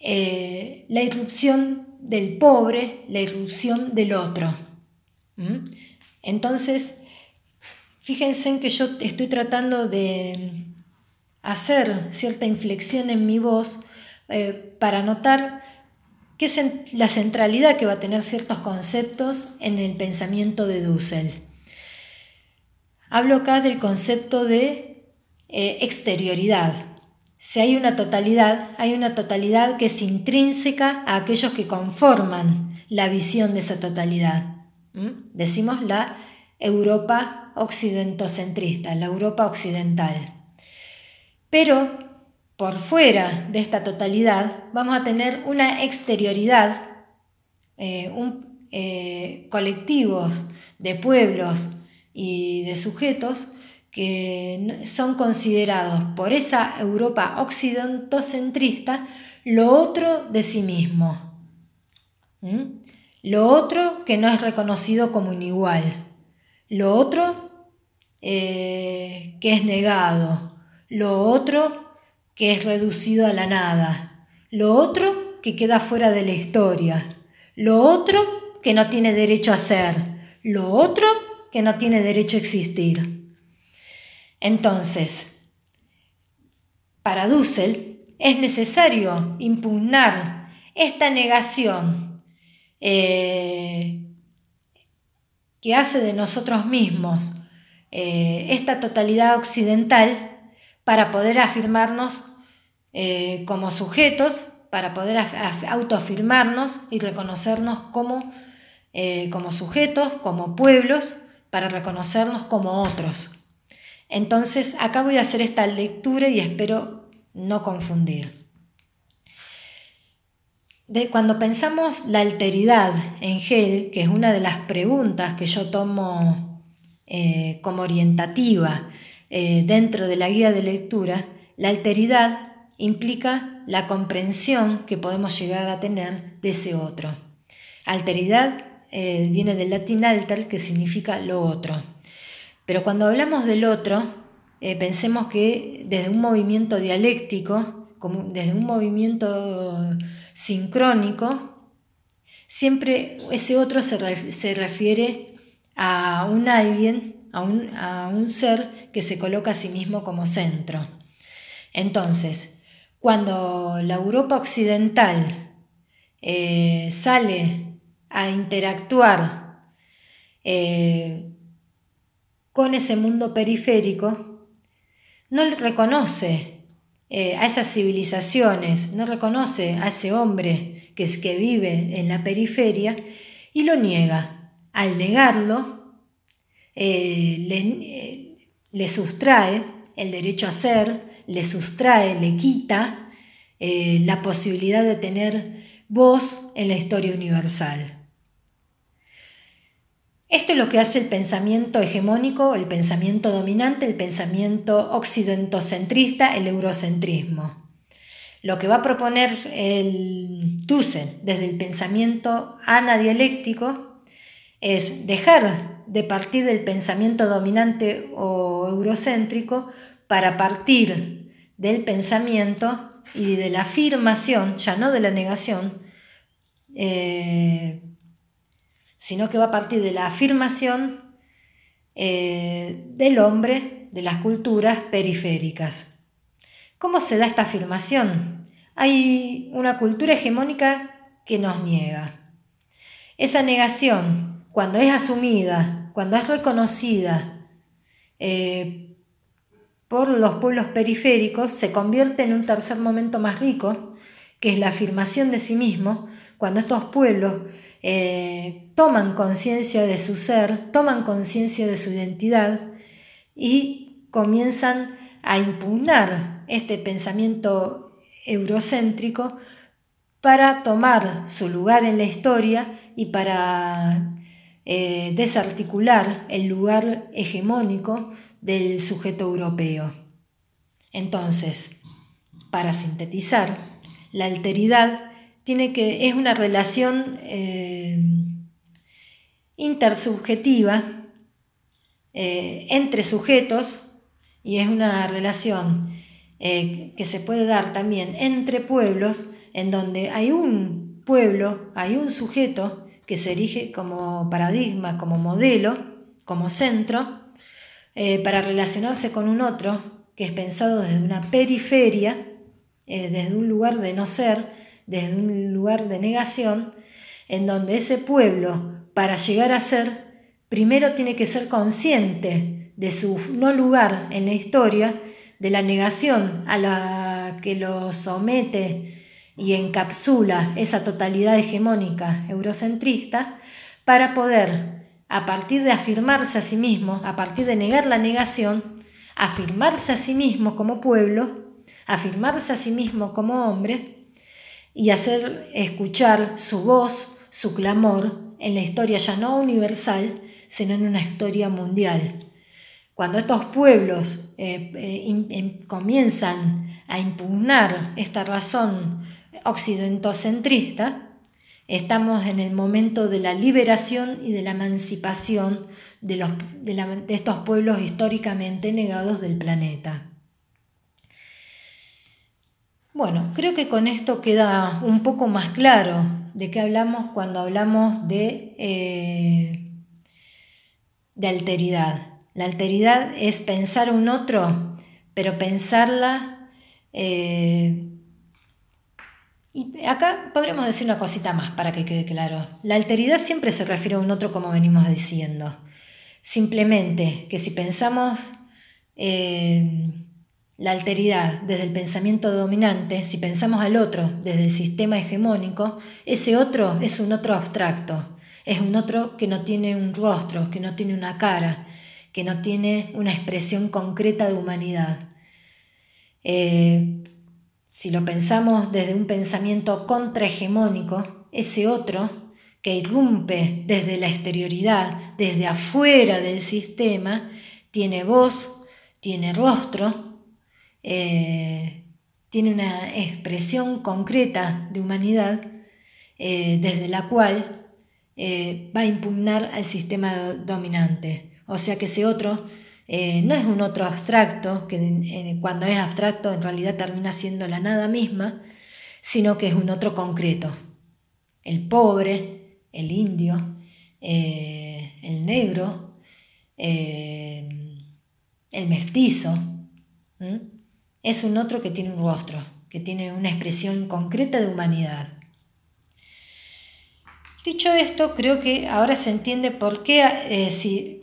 eh, la irrupción del pobre, la irrupción del otro. Entonces, fíjense en que yo estoy tratando de hacer cierta inflexión en mi voz eh, para notar qué es la centralidad que va a tener ciertos conceptos en el pensamiento de Dussel. Hablo acá del concepto de eh, exterioridad. Si hay una totalidad, hay una totalidad que es intrínseca a aquellos que conforman la visión de esa totalidad. Decimos la Europa occidentocentrista, la Europa occidental. Pero por fuera de esta totalidad vamos a tener una exterioridad, eh, eh, colectivos de pueblos y de sujetos que son considerados por esa Europa occidentocentrista lo otro de sí mismo. Lo otro que no es reconocido como un igual. Lo otro eh, que es negado. Lo otro que es reducido a la nada. Lo otro que queda fuera de la historia. Lo otro que no tiene derecho a ser. Lo otro que no tiene derecho a existir. Entonces, para Dussel es necesario impugnar esta negación eh, que hace de nosotros mismos eh, esta totalidad occidental para poder afirmarnos eh, como sujetos para poder autoafirmarnos y reconocernos como, eh, como sujetos, como pueblos, para reconocernos como otros. Entonces, acá voy a hacer esta lectura y espero no confundir. De, cuando pensamos la alteridad en Hegel, que es una de las preguntas que yo tomo eh, como orientativa eh, dentro de la guía de lectura, la alteridad implica la comprensión que podemos llegar a tener de ese otro. Alteridad eh, viene del latín alter, que significa lo otro. Pero cuando hablamos del otro, pensemos que desde un movimiento dialéctico, desde un movimiento sincrónico, siempre ese otro se, refiere a un alguien, a un, ser que se coloca a sí mismo como centro. Entonces, cuando la Europa occidental eh, sale a interactuar eh, con ese mundo periférico, no reconoce eh, a esas civilizaciones, no reconoce a ese hombre que, es, que vive en la periferia y lo niega. Al negarlo, eh, le, le, sustrae el derecho a ser, le sustrae, le quita eh, la posibilidad de tener voz en la historia universal. Esto es lo que hace el pensamiento hegemónico, el pensamiento dominante, el pensamiento occidentocentrista, el eurocentrismo. Lo que va a proponer el desde el pensamiento anadialéctico es dejar de partir del pensamiento dominante o eurocéntrico para partir del pensamiento y de la afirmación, ya no de la negación, eh, sino que va a partir de la afirmación eh, del hombre de las culturas periféricas. ¿Cómo se da esta afirmación? Hay una cultura hegemónica que nos niega. Esa negación, cuando es asumida, cuando es reconocida eh, por los pueblos periféricos, se convierte en un tercer momento más rico, que es la afirmación de sí mismo, cuando estos pueblos eh, toman conciencia de su ser, toman conciencia de su identidad y comienzan a impugnar este pensamiento eurocéntrico para tomar su lugar en la historia y para eh, desarticular el lugar hegemónico del sujeto europeo. Entonces, para sintetizar, la alteridad tiene que, es una relación eh, intersubjetiva eh, entre sujetos y es una relación que se puede dar también entre pueblos en donde hay un pueblo, hay un sujeto que se erige como paradigma, como modelo, como centro, para relacionarse con un otro que es pensado desde una periferia, desde un lugar de no ser, desde un lugar de negación, en donde ese pueblo, para llegar a ser, primero tiene que ser consciente de su no lugar en la historia, de la negación a la que lo somete y encapsula esa totalidad hegemónica eurocentrista, para poder, a partir de afirmarse a sí mismo, a partir de negar la negación, afirmarse a sí mismo como pueblo, afirmarse a sí mismo como hombre, y hacer escuchar su voz, su clamor en la historia ya no universal, sino en una historia mundial. Cuando estos pueblos eh, eh, em, comienzan a impugnar esta razón occidentocentrista, estamos en el momento de la liberación y de la emancipación de, de estos pueblos históricamente negados del planeta. Bueno, creo que con esto queda un poco más claro de qué hablamos cuando hablamos de, eh, de alteridad. La alteridad es pensar un otro, pero pensarla... Eh, y acá podremos decir una cosita más para que quede claro. La alteridad siempre se refiere a un otro como venimos diciendo. Simplemente que si pensamos... Eh, la alteridad desde el pensamiento dominante, si pensamos al otro desde el sistema hegemónico, ese otro es un otro abstracto, es un otro que no tiene un rostro, que no tiene una cara, que no tiene una expresión concreta de humanidad. Eh, si lo pensamos desde un pensamiento contrahegemónico, ese otro que irrumpe desde la exterioridad, desde afuera del sistema, tiene voz, tiene rostro, eh, tiene una expresión concreta de humanidad eh, desde la cual eh, va a impugnar al sistema dominante. O sea que ese otro no es un otro abstracto, que cuando es abstracto en realidad termina siendo la nada misma, sino que es un otro concreto. El pobre, el indio, el negro, el mestizo es un otro que tiene un rostro, que tiene una expresión concreta de humanidad. Dicho esto, creo que ahora se entiende por qué eh, si,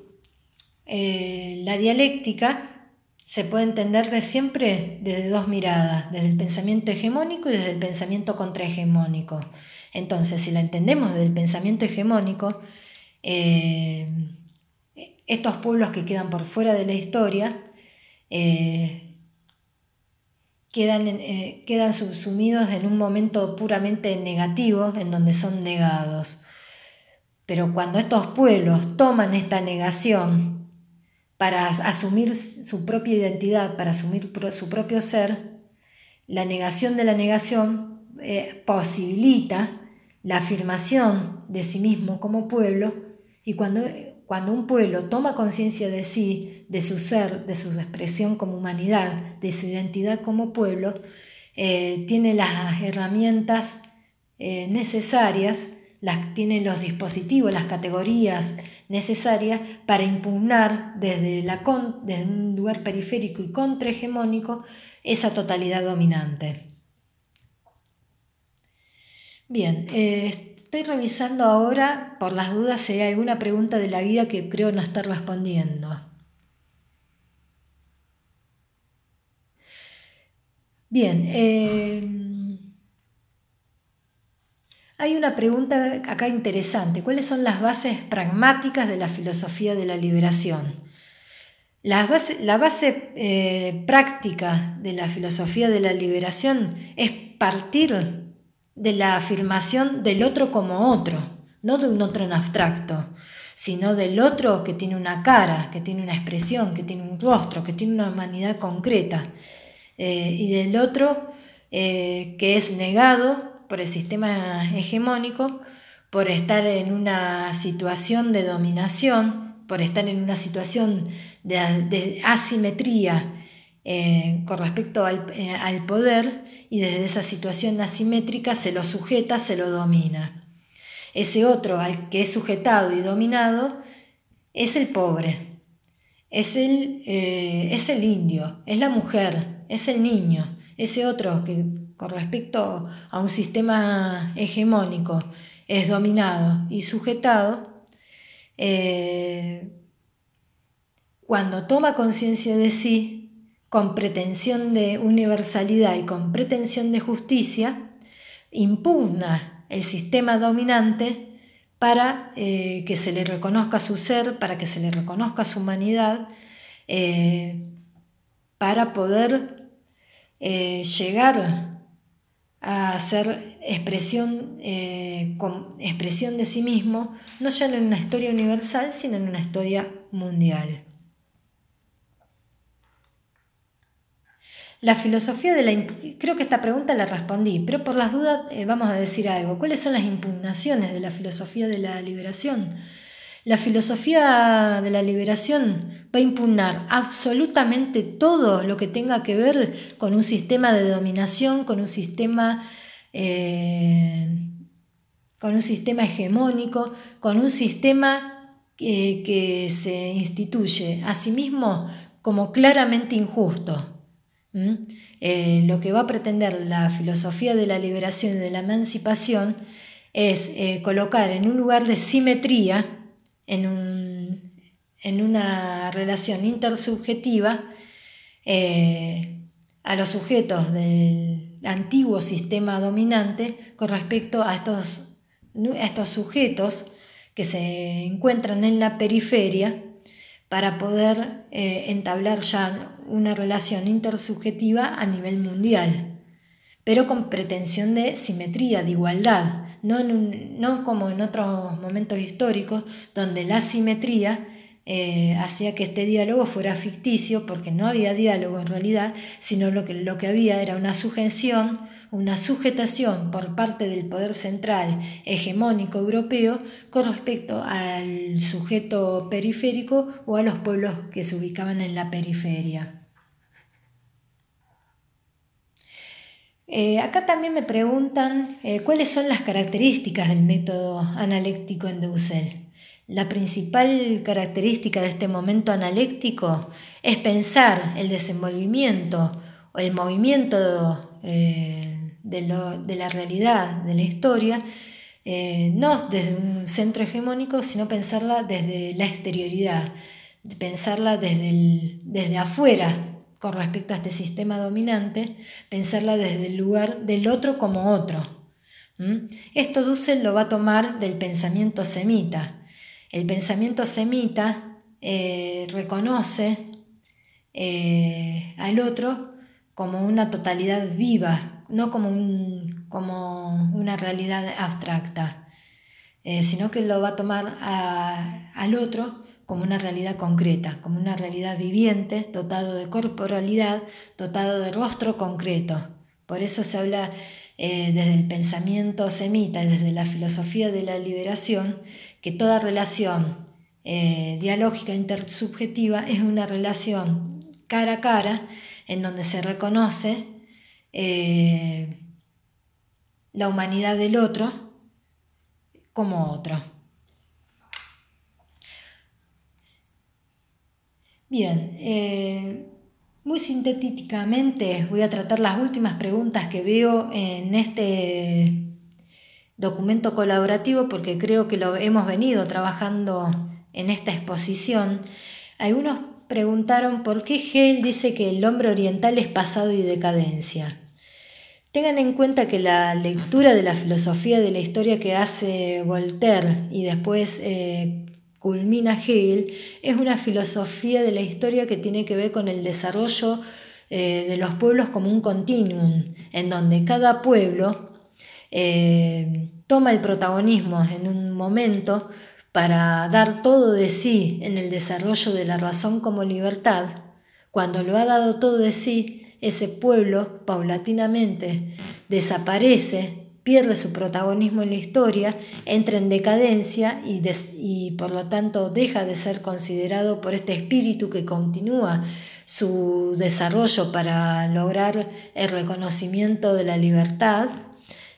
eh, la dialéctica se puede entender de siempre desde dos miradas, desde el pensamiento hegemónico y desde el pensamiento contrahegemónico. Entonces, si la entendemos desde el pensamiento hegemónico, eh, estos pueblos que quedan por fuera de la historia quedan, eh, quedan subsumidos en un momento puramente negativo, en donde son negados. Pero cuando estos pueblos toman esta negación para asumir su propia identidad, para asumir su propio ser, la negación de la negación eh, posibilita la afirmación de sí mismo como pueblo y cuando cuando un pueblo toma conciencia de sí, de su ser, de su expresión como humanidad, de su identidad como pueblo, eh, tiene las herramientas eh, necesarias, las, tiene los dispositivos, las categorías necesarias para impugnar desde, la un lugar periférico y contrahegemónico esa totalidad dominante. Bien, eh, Estoy revisando ahora, por las dudas, si hay alguna pregunta de la guía que creo no estar respondiendo. Bien, eh, hay una pregunta acá interesante. ¿Cuáles son las bases pragmáticas de la filosofía de la liberación? La base, eh, práctica de la filosofía de la liberación es partir de la afirmación del otro como otro, no de un otro en abstracto, sino del otro que tiene una cara, que tiene una expresión, que tiene un rostro, que tiene una humanidad concreta, eh, y del otro eh, que es negado por el sistema hegemónico, por estar en una situación de dominación, por estar en una situación de asimetría eh, con respecto eh, al, poder y desde esa situación asimétrica se lo sujeta, se lo domina. Ese otro al que es sujetado y dominado es el pobre, es el, eh, es el indio, es la mujer, es el niño, ese otro que con respecto a un sistema hegemónico es dominado y sujetado, cuando toma conciencia de sí, con pretensión de universalidad y con pretensión de justicia, impugna el sistema dominante para eh, que se le reconozca su ser, para que se le reconozca su humanidad, eh, para poder eh, llegar a ser expresión, expresión de sí mismo, no solo en una historia universal, sino en una historia mundial. La filosofía de la... Creo que esta pregunta la respondí, pero por las dudas eh, vamos a decir algo. ¿Cuáles son las impugnaciones de la filosofía de la liberación? La filosofía de la liberación va a impugnar absolutamente todo lo que tenga que ver con un sistema de dominación, con un sistema, eh, con un sistema hegemónico, con un sistema que se instituye a sí mismo como claramente injusto. Eh, lo que va a pretender la filosofía de la liberación y de la emancipación es eh, colocar en un lugar de simetría, en, una relación intersubjetiva, eh, a los sujetos del antiguo sistema dominante con respecto a estos, estos sujetos que se encuentran en la periferia para poder eh, entablar ya una relación intersubjetiva a nivel mundial, pero con pretensión de simetría, de igualdad, no, como en otros momentos históricos donde la simetría eh, hacía que este diálogo fuera ficticio, porque no había diálogo en realidad, sino lo que, lo que había era una sujeción, una sujetación por parte del poder central hegemónico europeo con respecto al sujeto periférico o a los pueblos que se ubicaban en la periferia. Eh, acá también me preguntan eh, cuáles son las características del método analéctico en Dussel. La principal característica de este momento analéctico es pensar el desenvolvimiento o el movimiento eh, de, la realidad, de la historia, no desde un centro hegemónico, sino pensarla desde la exterioridad, pensarla desde afuera con respecto a este sistema dominante, pensarla desde el lugar del otro como otro. Esto Dussel lo va a tomar del pensamiento semita, el pensamiento semita eh, reconoce eh, al otro como una totalidad viva, no como, como una realidad abstracta, eh, sino que lo va a tomar al otro como una realidad concreta, como una realidad viviente, dotado de corporalidad, dotado de rostro concreto. Por eso se habla desde el pensamiento semita y desde la filosofía de la liberación que toda relación eh, dialógica intersubjetiva es una relación cara a cara en donde se reconoce eh, la humanidad del otro como otro. Bien, eh, muy sintéticamente voy a tratar las últimas preguntas que veo en este documento colaborativo porque creo que lo hemos venido trabajando en esta exposición. Algunos preguntaron por qué Hegel dice que el hombre oriental es pasado y decadencia. Tengan en cuenta que la lectura de la filosofía de la historia que hace Voltaire y después eh, culmina Hegel es una filosofía de la historia que tiene que ver con el desarrollo eh, de los pueblos como un continuum, en donde cada pueblo eh, toma el protagonismo en un momento para dar todo de sí en el desarrollo de la razón como libertad, cuando lo ha dado todo de sí, ese pueblo paulatinamente desaparece, pierde su protagonismo en la historia, entra en decadencia y, por lo tanto deja de ser considerado por este espíritu que continúa su desarrollo para lograr el reconocimiento de la libertad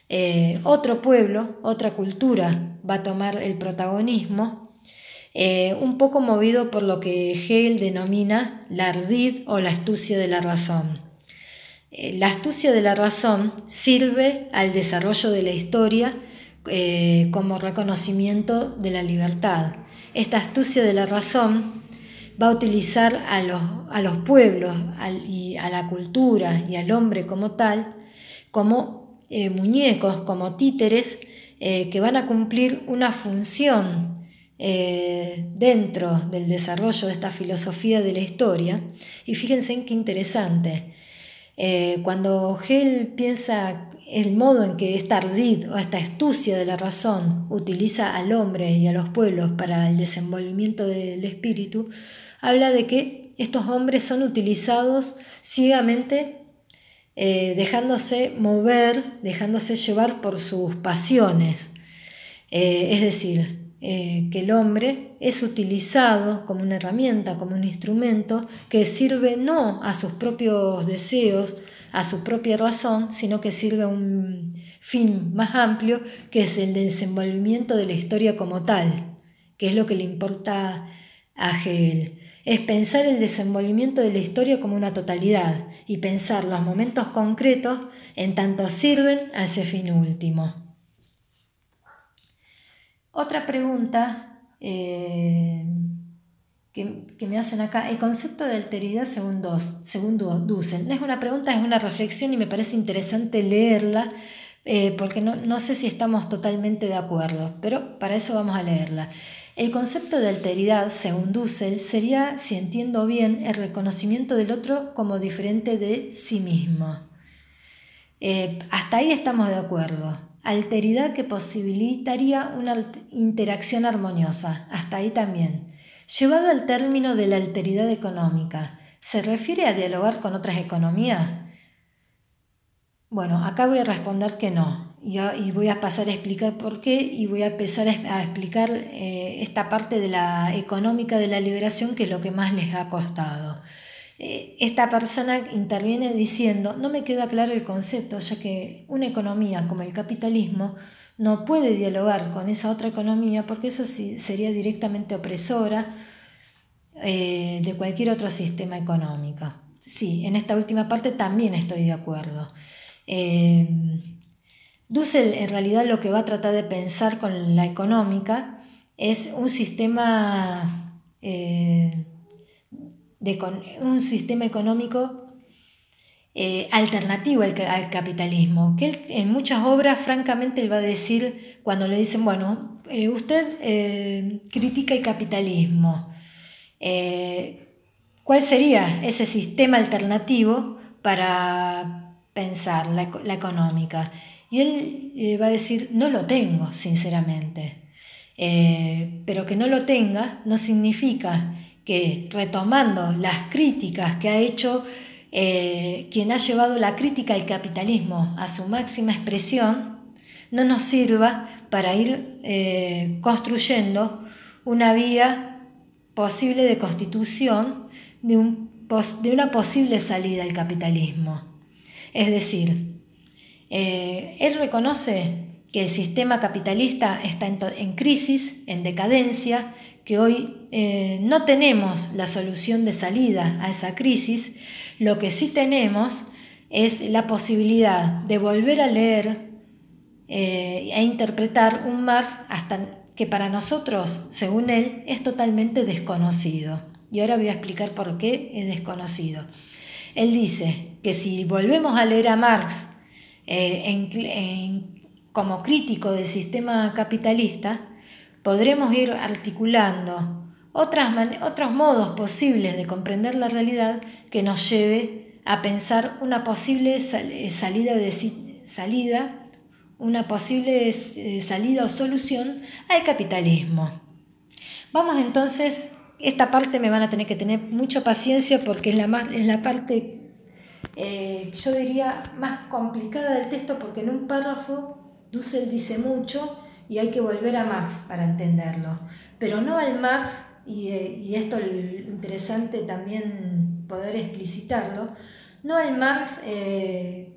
eh, otro pueblo, otra cultura va a tomar el protagonismo, eh, un poco movido por lo que Hegel denomina la ardid o la astucia de la razón. Eh, la astucia de la razón sirve al desarrollo de la historia como reconocimiento de la libertad. Esta astucia de la razón va a utilizar a los, a los pueblos y a la cultura y al hombre como tal como eh, muñecos, como títeres, eh, que van a cumplir una función eh, dentro del desarrollo de esta filosofía de la historia. Y fíjense en qué interesante. Cuando Hegel piensa el modo en que esta ardid o esta astucia de la razón utiliza al hombre y a los pueblos para el desenvolvimiento del espíritu, habla de que estos hombres son utilizados ciegamente eh, dejándose mover, dejándose llevar por sus pasiones. Eh, es decir, eh, que el hombre es utilizado como una herramienta, como un instrumento que sirve no a sus propios deseos, a su propia razón, sino que sirve a un fin más amplio, que es el desenvolvimiento de la historia como tal, que es lo que le importa a Hegel es pensar el desenvolvimiento de la historia como una totalidad y pensar los momentos concretos en tanto sirven a ese fin último. Otra pregunta eh, que, me hacen acá. El concepto de alteridad según, dos, según Dussel. No es una pregunta, es una reflexión y me parece interesante leerla eh, porque no, no sé si estamos totalmente de acuerdo, pero para eso vamos a leerla. El concepto de alteridad, según Dussel, sería, si entiendo bien, el reconocimiento del otro como diferente de sí mismo. Eh, hasta ahí estamos de acuerdo. Alteridad que posibilitaría una interacción armoniosa. Hasta ahí también. Llevado al término de la alteridad económica, ¿se refiere a dialogar con otras economías? Bueno, acá voy a responder que no. Y, voy a pasar a explicar por qué y voy a empezar a explicar eh, esta parte de la económica de la liberación que es lo que más les ha costado. Eh, esta persona interviene diciendo, no me queda claro el concepto, ya que una economía como el capitalismo no puede dialogar con esa otra economía porque eso sí sería directamente opresora eh, de cualquier otro sistema económico. Sí, en esta última parte también estoy de acuerdo. Eh, Dussel en realidad lo que va a tratar de pensar con la económica es un sistema, eh, de, un sistema económico eh, alternativo al, capitalismo, que en muchas obras francamente él va a decir cuando le dicen, bueno, eh, usted eh, critica el capitalismo, ¿cuál sería ese sistema alternativo para pensar la, la económica? Y él va a decir, no lo tengo, sinceramente. pero que no lo tenga no significa que retomando las críticas que ha hecho eh, quien ha llevado la crítica al capitalismo a su máxima expresión, no nos sirva para ir eh, construyendo una vía posible de constitución de, una posible salida al capitalismo. Es decir, eh, él reconoce que el sistema capitalista está en, crisis, en decadencia, que hoy no tenemos la solución de salida a esa crisis, lo que sí tenemos es la posibilidad de volver a leer eh, e interpretar un Marx hasta que para nosotros, según él, es totalmente desconocido. Y ahora voy a explicar por qué es desconocido. Él dice que si volvemos a leer a Marx eh, como crítico del sistema capitalista, podremos ir articulando otros modos posibles de comprender la realidad que nos lleve a pensar una posible eh, salida, de, salida una posible eh, salida o solución al capitalismo. Vamos entonces, esta parte me van a tener que tener mucha paciencia porque es la, más, es la parte, eh, yo diría, más complicada del texto porque en un párrafo Dussel dice mucho y hay que volver a Marx para entenderlo, pero no al Marx eh, y, esto es interesante también poder explicitarlo, no el Marx eh,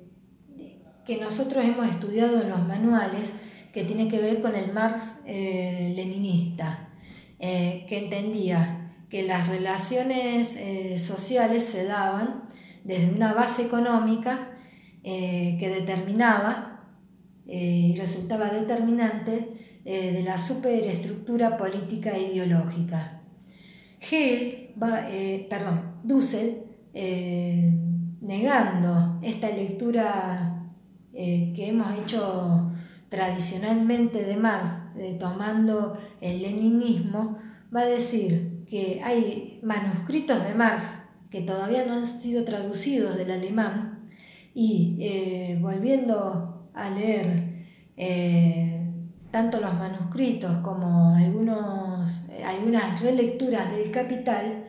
que nosotros hemos estudiado en los manuales, que tiene que ver con el Marx eh, leninista, que entendía que las relaciones sociales se daban desde una base económica que determinaba y resultaba determinante de la superestructura política e ideológica. Hegel, va, eh, perdón, Dussel, eh, negando esta lectura eh, que hemos hecho tradicionalmente de Marx, tomando el leninismo, va a decir que hay manuscritos de Marx que todavía no han sido traducidos del alemán y volviendo a leer tanto los manuscritos como algunos, algunas relecturas del Capital,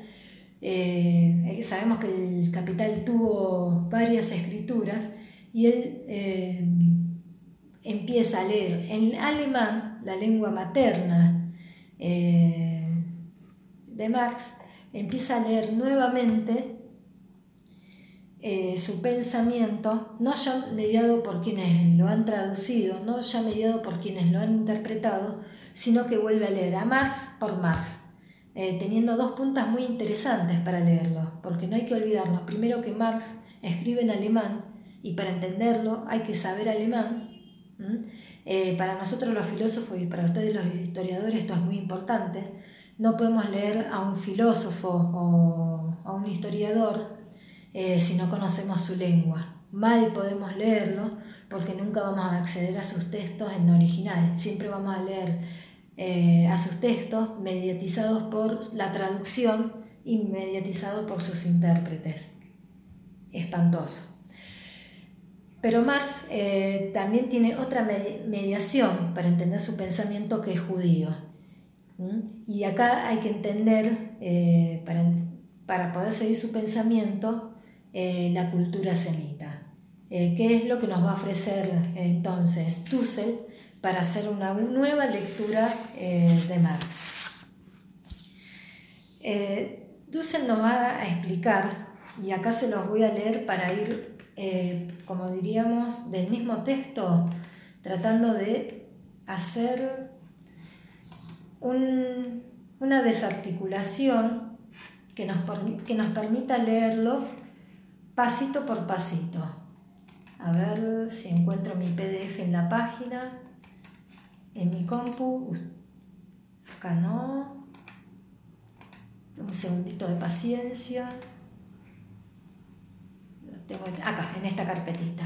eh, sabemos que el Capital tuvo varias escrituras y él eh, empieza a leer en alemán, la lengua materna eh, de Marx, empieza a leer nuevamente eh, su pensamiento, no ya mediado por quienes lo han traducido, no ya mediado por quienes lo han interpretado, sino que vuelve a leer a Marx por Marx, eh, teniendo dos puntas muy interesantes para leerlo, porque no hay que olvidarnos, primero que Marx escribe en alemán y para entenderlo hay que saber alemán. Eh, para nosotros los filósofos y para ustedes los historiadores esto es muy importante, no podemos leer a un filósofo o a un historiador eh, si no conocemos su lengua. Mal podemos leerlo porque nunca vamos a acceder a sus textos en original. Siempre vamos a leer eh, a sus textos mediatizados por la traducción y mediatizados por sus intérpretes. Espantoso. Pero Marx eh, también tiene otra mediación para entender su pensamiento que es judío. Y acá hay que entender, para, para, poder seguir su pensamiento, eh, la cultura semita. ¿Qué es lo que nos va a ofrecer entonces Dussel para hacer una nueva lectura de Marx? Dussel nos va a explicar, y acá se los voy a leer para ir eh, como diríamos, del mismo texto, tratando de hacer una desarticulación que nos, que nos permita leerlo pasito por pasito. A ver si encuentro mi PDF en la página, en mi compu. Acá no. Un segundito de paciencia acá, en esta carpetita.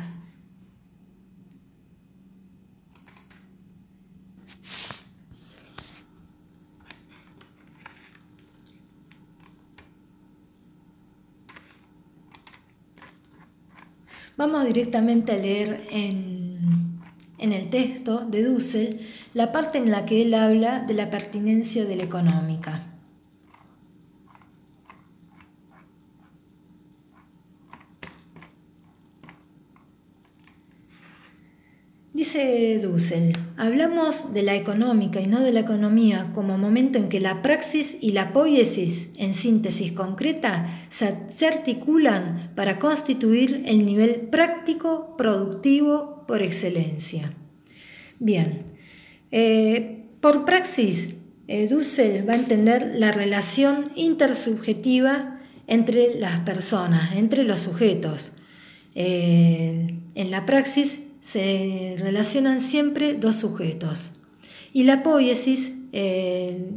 Vamos directamente a leer en, en, el texto de Dussel la parte en la que él habla de la pertinencia de la económica. Dussel, hablamos de la económica y no de la economía como momento en que la praxis y la poiesis, en síntesis concreta, se articulan para constituir el nivel práctico productivo por excelencia. Bien, eh, por praxis, eh, Dussel va a entender la relación intersubjetiva entre las personas, entre los sujetos. Eh, en la praxis se relacionan siempre dos sujetos. Y la poiesis, eh,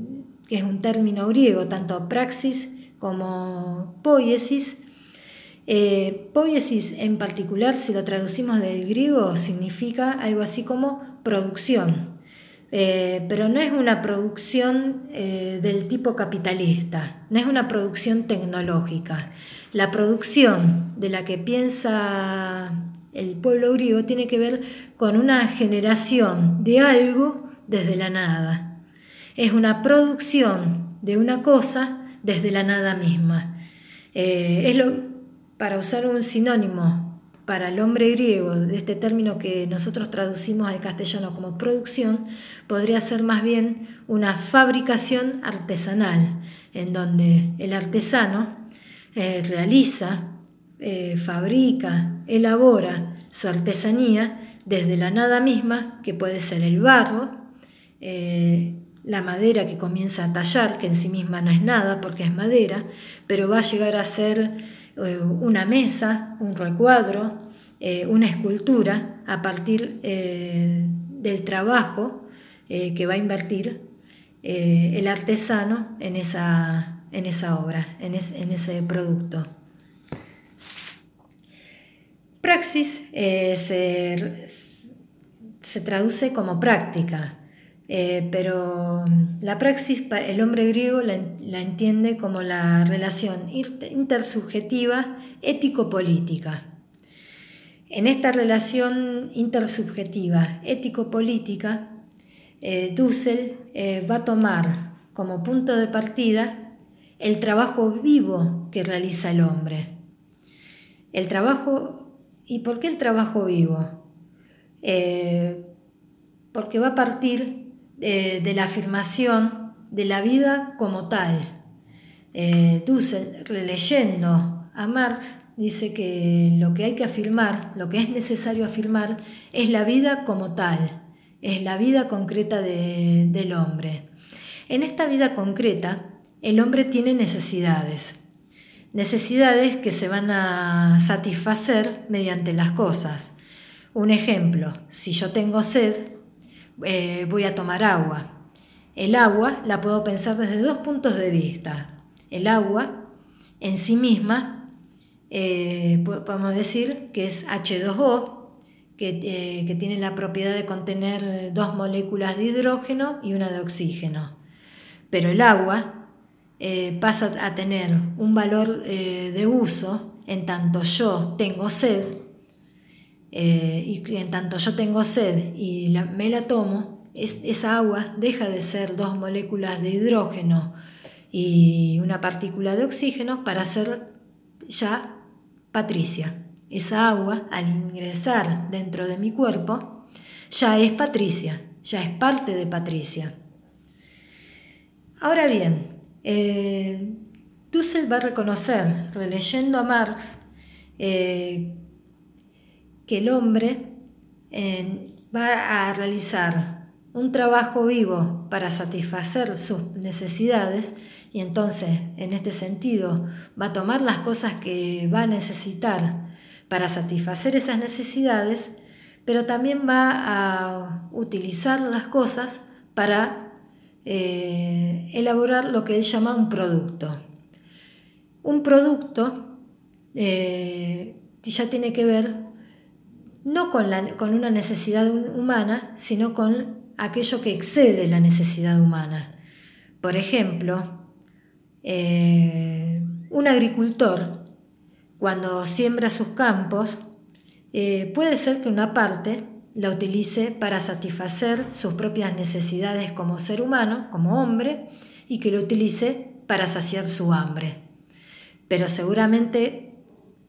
que es un término griego, tanto praxis como poiesis, eh, poiesis en particular, si lo traducimos del griego, significa algo así como producción, eh, pero no es una producción del tipo capitalista, no es una producción tecnológica. La producción de la que piensa el pueblo griego tiene que ver con una generación de algo desde la nada. Es una producción de una cosa desde la nada misma. Eh, es lo, para usar un sinónimo para el hombre griego de este término que nosotros traducimos al castellano como producción, podría ser más bien una fabricación artesanal, en donde el artesano eh, realiza eh, fabrica, elabora su artesanía desde la nada misma, que puede ser el barro, eh, la madera que comienza a tallar, que en sí misma no es nada porque es madera, pero va a llegar a ser eh, una mesa, un recuadro, una escultura a partir del trabajo que va a invertir el artesano en esa, en esa obra, en ese producto. Praxis eh, se, traduce como práctica, eh, pero la praxis, el hombre griego la, entiende como la relación intersubjetiva ético-política. En esta relación intersubjetiva ético-política, eh, Dussel va a tomar como punto de partida el trabajo vivo que realiza el hombre. El trabajo ¿Y por qué el trabajo vivo? Eh, porque va a partir eh, de la afirmación de la vida como tal. Eh, Dussel, releyendo a Marx, dice que lo que hay que afirmar, lo que es necesario afirmar, es la vida como tal, es la vida concreta del hombre. En esta vida concreta, el hombre tiene necesidades necesidades que se van a satisfacer mediante las cosas. Un ejemplo, si yo tengo sed, eh, voy a tomar agua. el agua la puedo pensar desde dos puntos de vista. El agua en sí misma, eh, podemos decir que es H2O, eh, que, tiene la propiedad de contener dos moléculas de hidrógeno y una de oxígeno. Pero el agua eh, pasa a tener un valor de uso en tanto yo tengo sed, y en tanto yo tengo sed y me la tomo, esa agua deja de ser dos moléculas de hidrógeno y una partícula de oxígeno para ser ya Patricia. Esa agua, al ingresar dentro de mi cuerpo, ya es Patricia, ya es parte de Patricia. Ahora bien, eh, Dussel va a reconocer, releyendo a Marx, eh, que el hombre eh, va a realizar un trabajo vivo para satisfacer sus necesidades y entonces en este sentido va a tomar las cosas que va a necesitar para satisfacer esas necesidades, pero también va a utilizar las cosas para eh, elaborar lo que él llama un producto. Un producto eh, ya tiene que ver no con, con una necesidad humana, sino con aquello que excede la necesidad humana. Por ejemplo, eh, un agricultor, cuando siembra sus campos, eh, puede ser que una parte la utilice para satisfacer sus propias necesidades como ser humano, como hombre, y que lo utilice para saciar su hambre. Pero seguramente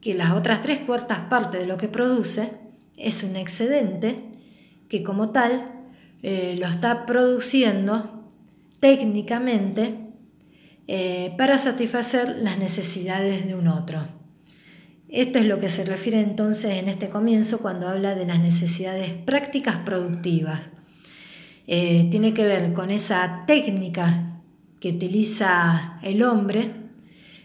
que las otras tres cuartas partes de lo que produce es un excedente que como tal eh, lo está produciendo técnicamente eh, para satisfacer las necesidades de un otro. Esto es lo que se refiere entonces en este comienzo cuando habla de las necesidades prácticas productivas. Eh, tiene que ver con esa técnica que utiliza el hombre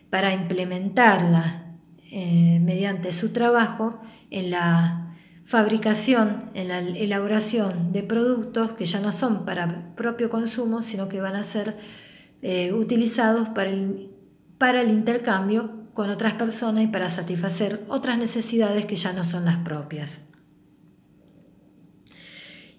para implementarla mediante su trabajo en la fabricación, en la elaboración de productos que ya no son para propio consumo, sino que van a ser eh, utilizados para el, para el intercambio con otras personas y para satisfacer otras necesidades que ya no son las propias.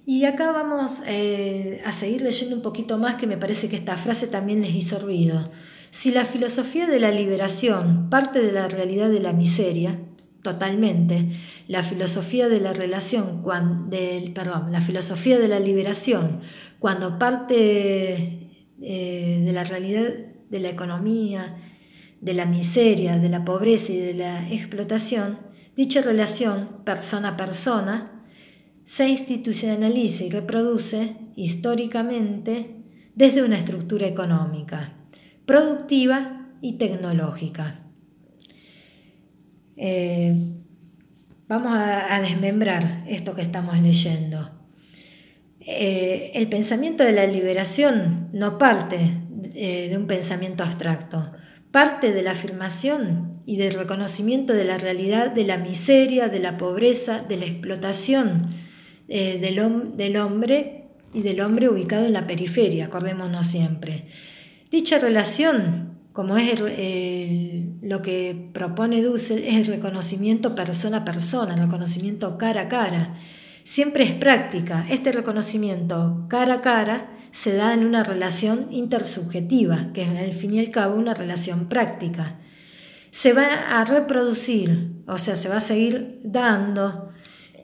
Y acá vamos eh, a seguir leyendo un poquito más que me parece que esta frase también les hizo ruido. Si la filosofía de la liberación parte de la realidad de la miseria, totalmente. La filosofía de la relación, del, perdón, la filosofía de la liberación, cuando parte eh, de la realidad de la economía, de la miseria, de la pobreza y de la explotación, dicha relación persona a persona se institucionaliza y reproduce históricamente desde una estructura económica, productiva y tecnológica. Eh, vamos a, desmembrar esto que estamos leyendo. Eh, el pensamiento de la liberación no parte eh, de un pensamiento abstracto, parte de la afirmación y del reconocimiento de la realidad de la miseria, de la pobreza, de la explotación del, del hombre y del hombre ubicado en la periferia, acordémonos siempre. Dicha relación como es lo que propone Dussel, es el reconocimiento persona a persona, el reconocimiento cara a cara. Siempre es práctica. Este reconocimiento cara a cara se da en una relación intersubjetiva, que es al fin y al cabo una relación práctica. Se va a reproducir, o sea, se va a seguir dando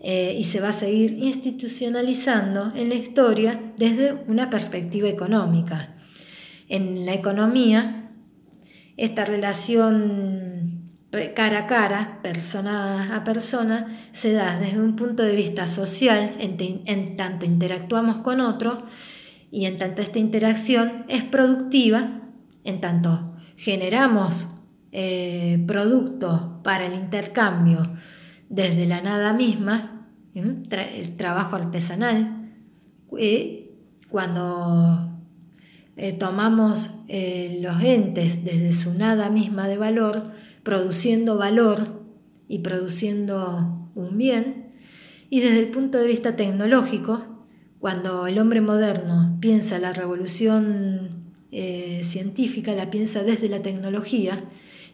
eh, y se va a seguir institucionalizando en la historia desde una perspectiva económica. En la economía esta relación cara a cara, persona a persona, se da desde un punto de vista social, en, tanto interactuamos con otro y en tanto esta interacción es productiva, en tanto generamos eh, productos para el intercambio desde la nada misma, el trabajo artesanal, eh, cuando eh, tomamos eh, los entes desde su nada misma de valor, produciendo valor y produciendo un bien, y desde el punto de vista tecnológico, cuando el hombre moderno piensa la revolución eh, científica, la piensa desde la tecnología,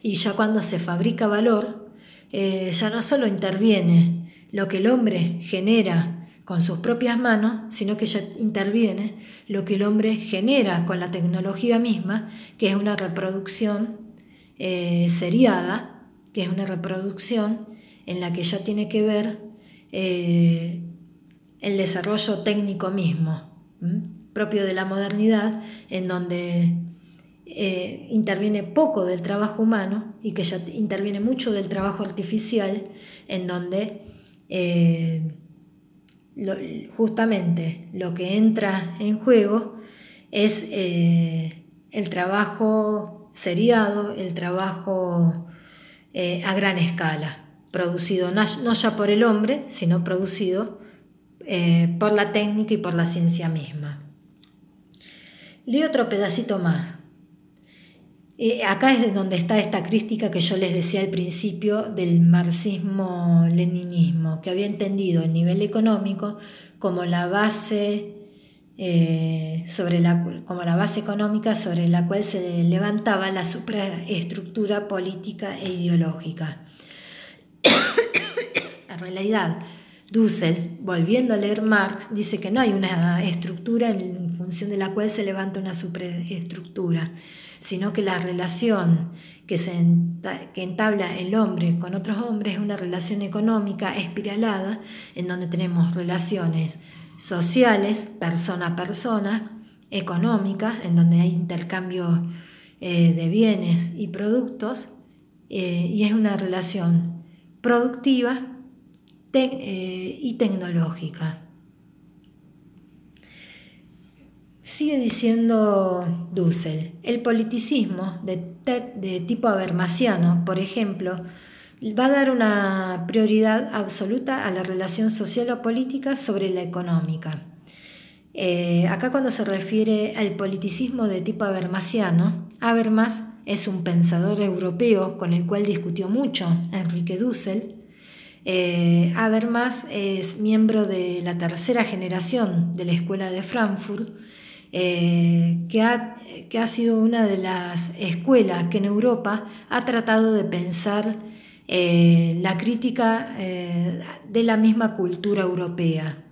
y ya cuando se fabrica valor, eh, ya no solo interviene lo que el hombre genera con sus propias manos, sino que ya interviene lo que el hombre genera con la tecnología misma, que es una reproducción eh, seriada, que es una reproducción en la que ya tiene que ver eh, el desarrollo técnico mismo, propio de la modernidad, en donde eh, interviene poco del trabajo humano y que ya interviene mucho del trabajo artificial, en donde eh, justamente lo que entra en juego es eh, el trabajo seriado, el trabajo a gran escala, producido no ya por el hombre, sino producido por la técnica y por la ciencia misma. Leo otro pedacito más. Eh, acá es de donde está esta crítica que yo les decía al principio del marxismo-leninismo, que había entendido el nivel económico como la base, eh, sobre la, como la base económica sobre la cual se levantaba la supraestructura política e ideológica. en realidad, Dussel, volviendo a leer Marx, dice que no hay una estructura en función de la cual se levanta una supraestructura sino que la relación que, se entabla el hombre con otros hombres es una relación económica espiralada, en donde tenemos relaciones sociales, persona a persona, económicas, en donde hay intercambio eh, de bienes y productos, eh, y es una relación productiva eh, y tecnológica. Sigue diciendo Dussel, el politicismo de, tipo habermasiano, por ejemplo, va a dar una prioridad absoluta a la relación social o política sobre la económica. Eh, acá cuando se refiere al politicismo de tipo habermasiano, Habermas es un pensador europeo con el cual discutió mucho Enrique Dussel. Eh, es miembro de la tercera generación de la Escuela de Frankfurt eh, que, ha, que, ha, sido una de las escuelas que en Europa ha tratado de pensar eh, la crítica eh, de la misma cultura europea.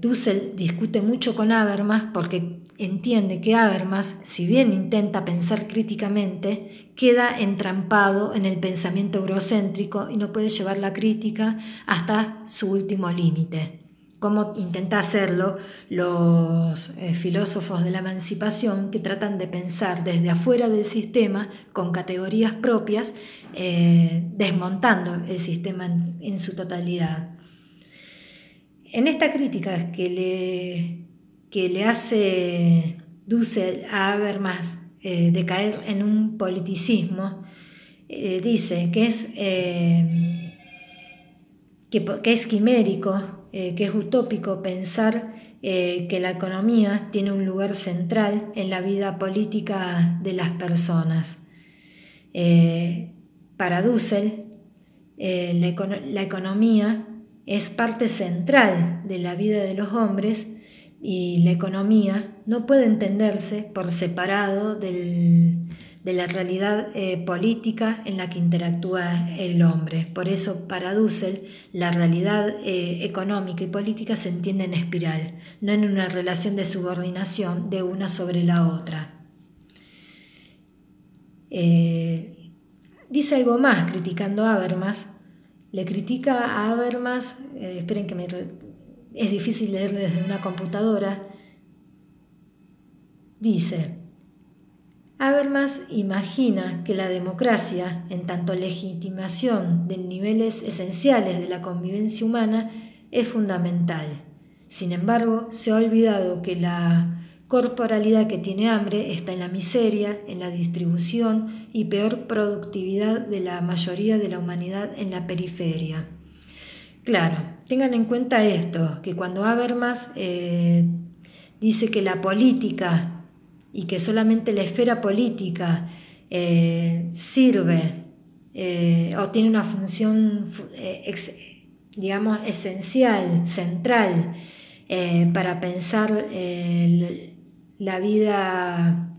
Dussel discute mucho con Habermas porque entiende que Habermas, si bien intenta pensar críticamente, queda entrampado en el pensamiento eurocéntrico y no puede llevar la crítica hasta su último límite como intenta hacerlo los eh, filósofos de la emancipación que tratan de pensar desde afuera del sistema con categorías propias, eh, desmontando el sistema en, su totalidad. En esta crítica que le, que le hace Dussel a Habermas eh, de caer en un politicismo, dice que es, que, que es quimérico, eh, que es utópico pensar eh, que la economía tiene un lugar central en la vida política de las personas. Eh, para Dussel, la economía es parte central de la vida de los hombres y la economía no puede entenderse por separado del, de la realidad eh, política en la que interactúa el hombre. Por eso, para Dussel, la realidad eh, económica y política se entiende en espiral, no en una relación de subordinación de una sobre la otra. Eh, dice algo más criticando a Habermas. Le critica a Habermas, esperen que me, es difícil leerle desde una computadora. Dice, Habermas imagina que la democracia, en tanto legitimación de niveles esenciales de la convivencia humana, es fundamental. Sin embargo, se ha olvidado que la corporalidad que tiene hambre está en la miseria, en la distribución y peor productividad de la mayoría de la humanidad en la periferia. Claro, tengan en cuenta esto, que cuando Habermas eh, dice que la política y que solamente la esfera política eh, sirve eh, o tiene una función, eh, digamos, esencial, central para pensar la vida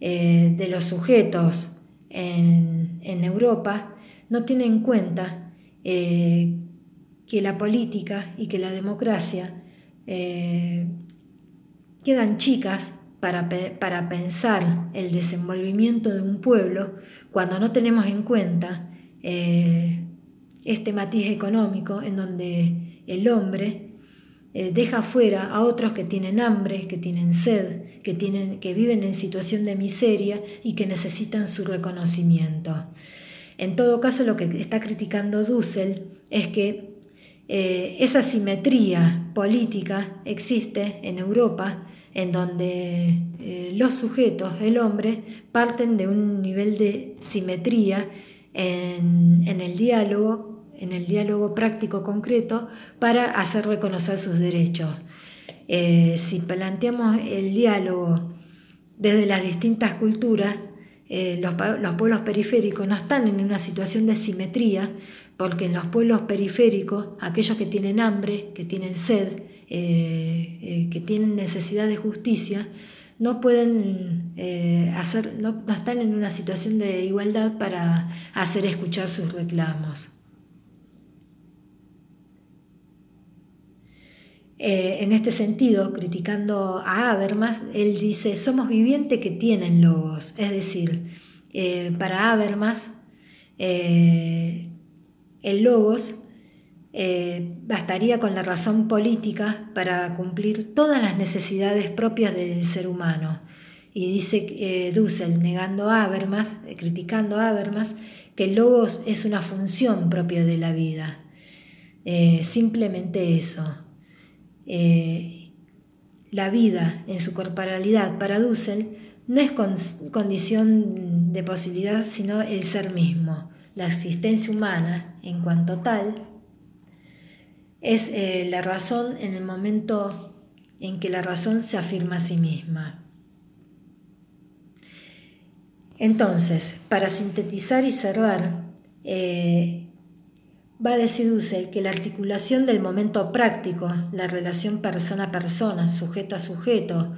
de los sujetos en, Europa, no tiene en cuenta la política y que la democracia quedan chicas para, para, pensar el desenvolvimiento de un pueblo cuando no tenemos en cuenta eh, este matiz económico en donde el hombre eh, deja fuera a otros que tienen hambre, que tienen sed, que, tienen, que viven en situación de miseria y que necesitan su reconocimiento. En todo caso, lo que está criticando Dussel es que eh, esa simetría política existe en Europa en donde eh, los sujetos, el hombre, parten de un nivel de simetría en, el diálogo, en el diálogo práctico concreto, para hacer reconocer sus derechos. Eh, si planteamos el diálogo desde las distintas culturas, los, los, pueblos periféricos no están en una situación de simetría, porque en los pueblos periféricos, aquellos que tienen hambre, que tienen sed, eh, eh, que tienen necesidad de justicia no pueden eh, hacer, no, están en una situación de igualdad para hacer escuchar sus reclamos. en este sentido, criticando a Habermas, él dice, somos vivientes que tienen logos, es decir, para Habermas, el logos eh, bastaría con la razón política para cumplir todas las necesidades propias del ser humano. Y dice eh, Dussel, negando a Habermas, eh, criticando a Habermas, que el logos es una función propia de la vida. simplemente eso. la vida en su corporalidad para Dussel no es condición de posibilidad, sino el ser mismo. La existencia humana, en cuanto tal, es eh, la razón en el momento en que la razón se afirma a sí misma. Entonces, para sintetizar y cerrar, eh, va a decir Dussel que la articulación del momento práctico, la relación persona a persona, sujeto a sujeto,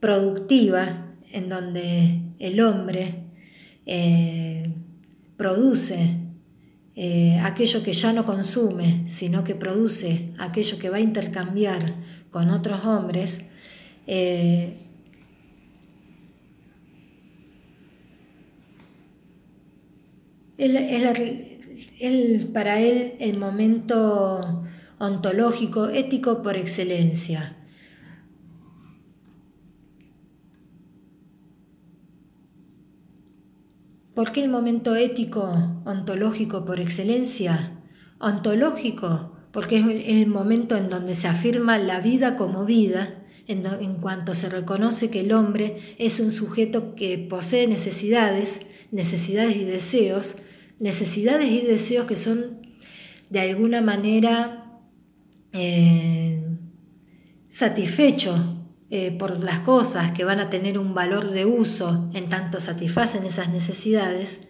productiva, en donde el hombre eh, produce eh, aquello que ya no consume, sino que produce aquello que va a intercambiar con otros hombres, eh, para él el momento ontológico, ético por excelencia. ¿Por qué el momento ético ontológico por excelencia? Ontológico, porque es el momento en donde se afirma la vida como vida, en, cuanto se reconoce que el hombre es un sujeto que posee necesidades, necesidades y deseos, necesidades y deseos que son de alguna manera eh, satisfechos eh, por las cosas que van a tener un valor de uso en tanto satisfacen esas necesidades,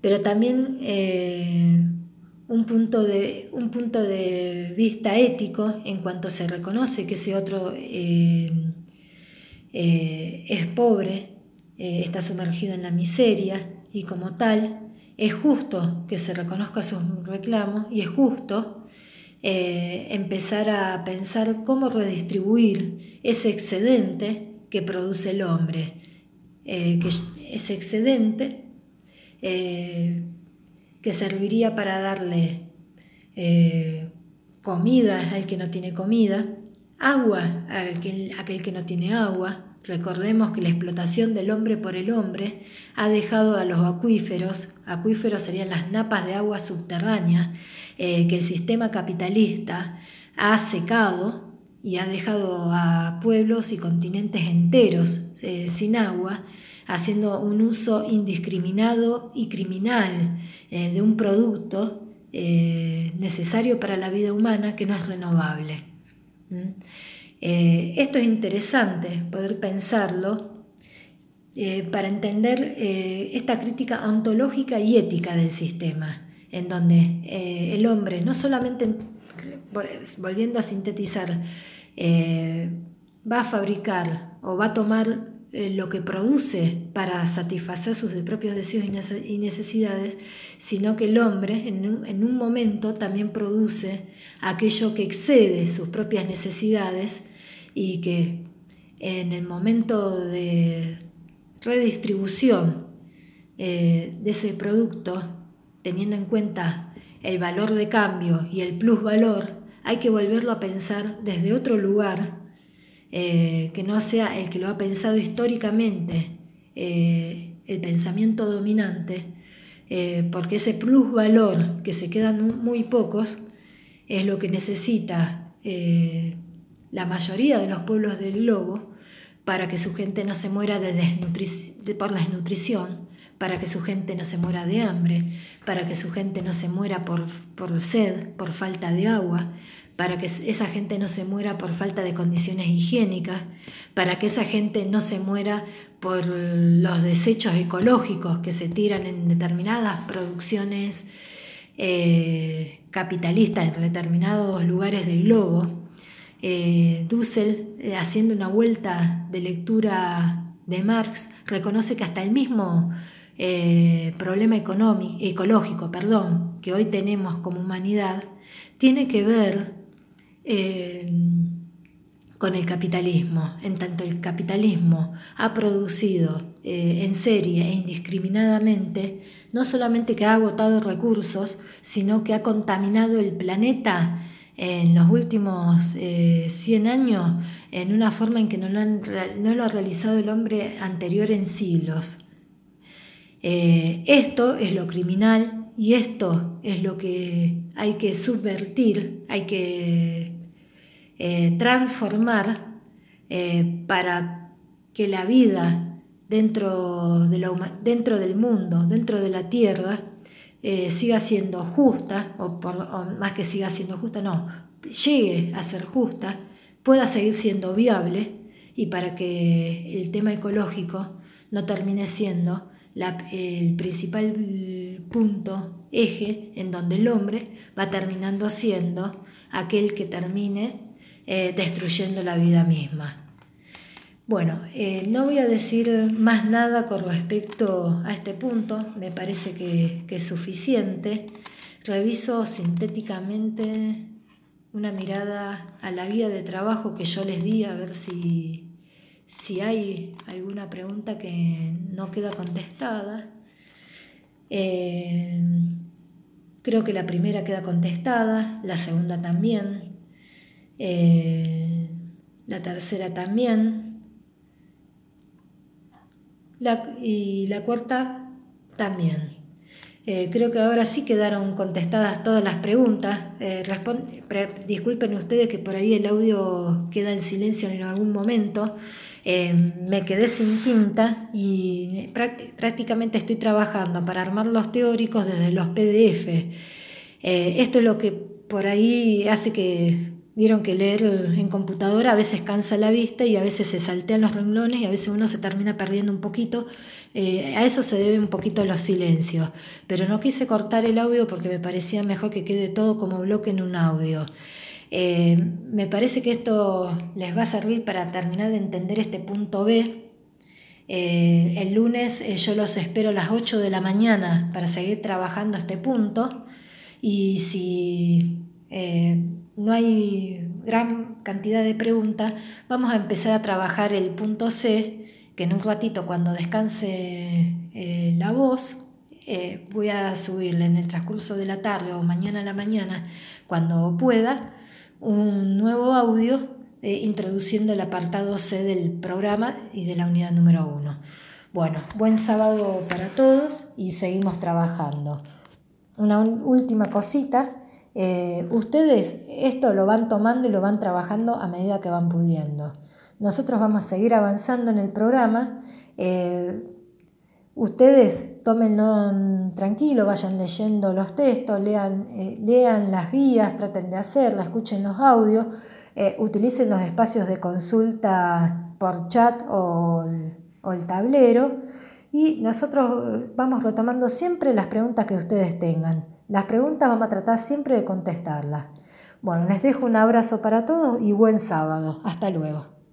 pero también eh, un, punto de, un punto de vista ético en cuanto se reconoce que ese otro eh, es pobre, está sumergido en la miseria y como tal es justo que se reconozca sus reclamos y es justo eh, empezar a pensar cómo redistribuir ese excedente que produce el hombre, eh, que ese excedente eh, que serviría para darle comida al que no tiene comida, agua a aquel que no tiene agua, Recordemos que la explotación del hombre por el hombre ha dejado a los acuíferos, acuíferos serían las napas de agua subterránea, eh, que el sistema capitalista ha secado y ha dejado a pueblos y continentes enteros eh, sin agua, haciendo un uso indiscriminado y criminal eh, de un producto necesario para la vida humana que no es renovable. Eh, esto es interesante, poder pensarlo, para entender esta crítica ontológica y ética del sistema, en donde el hombre no solamente, volviendo a sintetizar, va a fabricar o va a tomar lo que produce para satisfacer sus propios deseos y necesidades, sino que el hombre en un, momento también produce aquello que excede sus propias necesidades y que en el momento de redistribución de ese producto, teniendo en cuenta el valor de cambio y el plusvalor, hay que volverlo a pensar desde otro lugar eh, que no sea el que lo ha pensado históricamente, eh, el pensamiento dominante, eh, porque ese plusvalor que se quedan muy pocos es lo que necesita la mayoría de los pueblos del globo para que su gente no se muera de por la desnutrición, para que su gente no se muera de hambre, para que su gente no se muera por, por sed, por falta de agua, para que esa gente no se muera por falta de condiciones higiénicas, para que esa gente no se muera por los desechos ecológicos que se tiran en determinadas producciones eh, capitalistas en determinados lugares del globo. Eh, Dussel, eh, haciendo una vuelta de lectura de Marx, reconoce que hasta el mismo problema ecológico perdón, que hoy tenemos como humanidad tiene que ver con el capitalismo, en tanto el capitalismo ha producido eh, en serie e indiscriminadamente, no solamente que ha agotado recursos, sino que ha contaminado el planeta en los últimos 100 eh, años en una forma en que no lo, ha realizado el hombre anterior en siglos. Eh, esto es lo criminal y esto es lo que hay que subvertir, hay que eh, transformar eh, para que la vida dentro, de dentro, del mundo, dentro de la tierra, siga siendo justa, o, más que siga siendo justa, no, llegue a ser justa, pueda seguir siendo viable y para que el tema ecológico no termine siendo el principal punto, eje, en donde el hombre va terminando siendo aquel que termine eh, destruyendo la vida misma. Bueno, eh, no voy a decir más nada con respecto a este punto, me parece que, es suficiente. Reviso sintéticamente una mirada a la guía de trabajo que yo les di a ver si, si hay alguna pregunta que no queda contestada. Eh, creo que la primera queda contestada, la segunda también. Eh, la tercera también, y la cuarta también. Eh, creo que ahora sí quedaron contestadas todas las preguntas. Disculpen ustedes que por ahí el audio queda en silencio en algún momento. Me quedé sin tinta y prácticamente estoy trabajando para armar los teóricos desde los PDF. esto es lo que por ahí hace que Vieron que leer en computadora a veces cansa la vista y a veces se saltean los renglones y a veces uno se termina perdiendo un poquito. Eh, a eso se debe un poquito los silencios. Pero no quise cortar el audio porque me parecía mejor que quede todo como bloque en un audio. Eh, me parece que esto les va a servir para terminar de entender este punto B. Eh, el lunes yo los espero a las 8 de la mañana para seguir trabajando este punto. Y si no hay gran cantidad de preguntas, vamos a empezar a trabajar el punto C, que en un ratito cuando descanse eh, la voz, eh, voy a subirle en el transcurso de la tarde o mañana a la mañana, cuando pueda, un nuevo audio eh, introduciendo el apartado C del programa y de la unidad número 1. Bueno, buen sábado para todos y seguimos trabajando. Una última cosita eh, ustedes esto lo van tomando y lo van trabajando a medida que van pudiendo. Nosotros vamos a seguir avanzando en el programa. Eh, ustedes tómenlo tranquilo, vayan leyendo los textos, lean, eh, lean las guías, traten de hacerlas, escuchen los audios, utilicen los espacios de consulta por chat o, o el tablero y nosotros vamos retomando siempre las preguntas que ustedes tengan. Las preguntas vamos a tratar siempre de contestarlas. Bueno, les dejo un abrazo para todos y buen sábado. Hasta luego.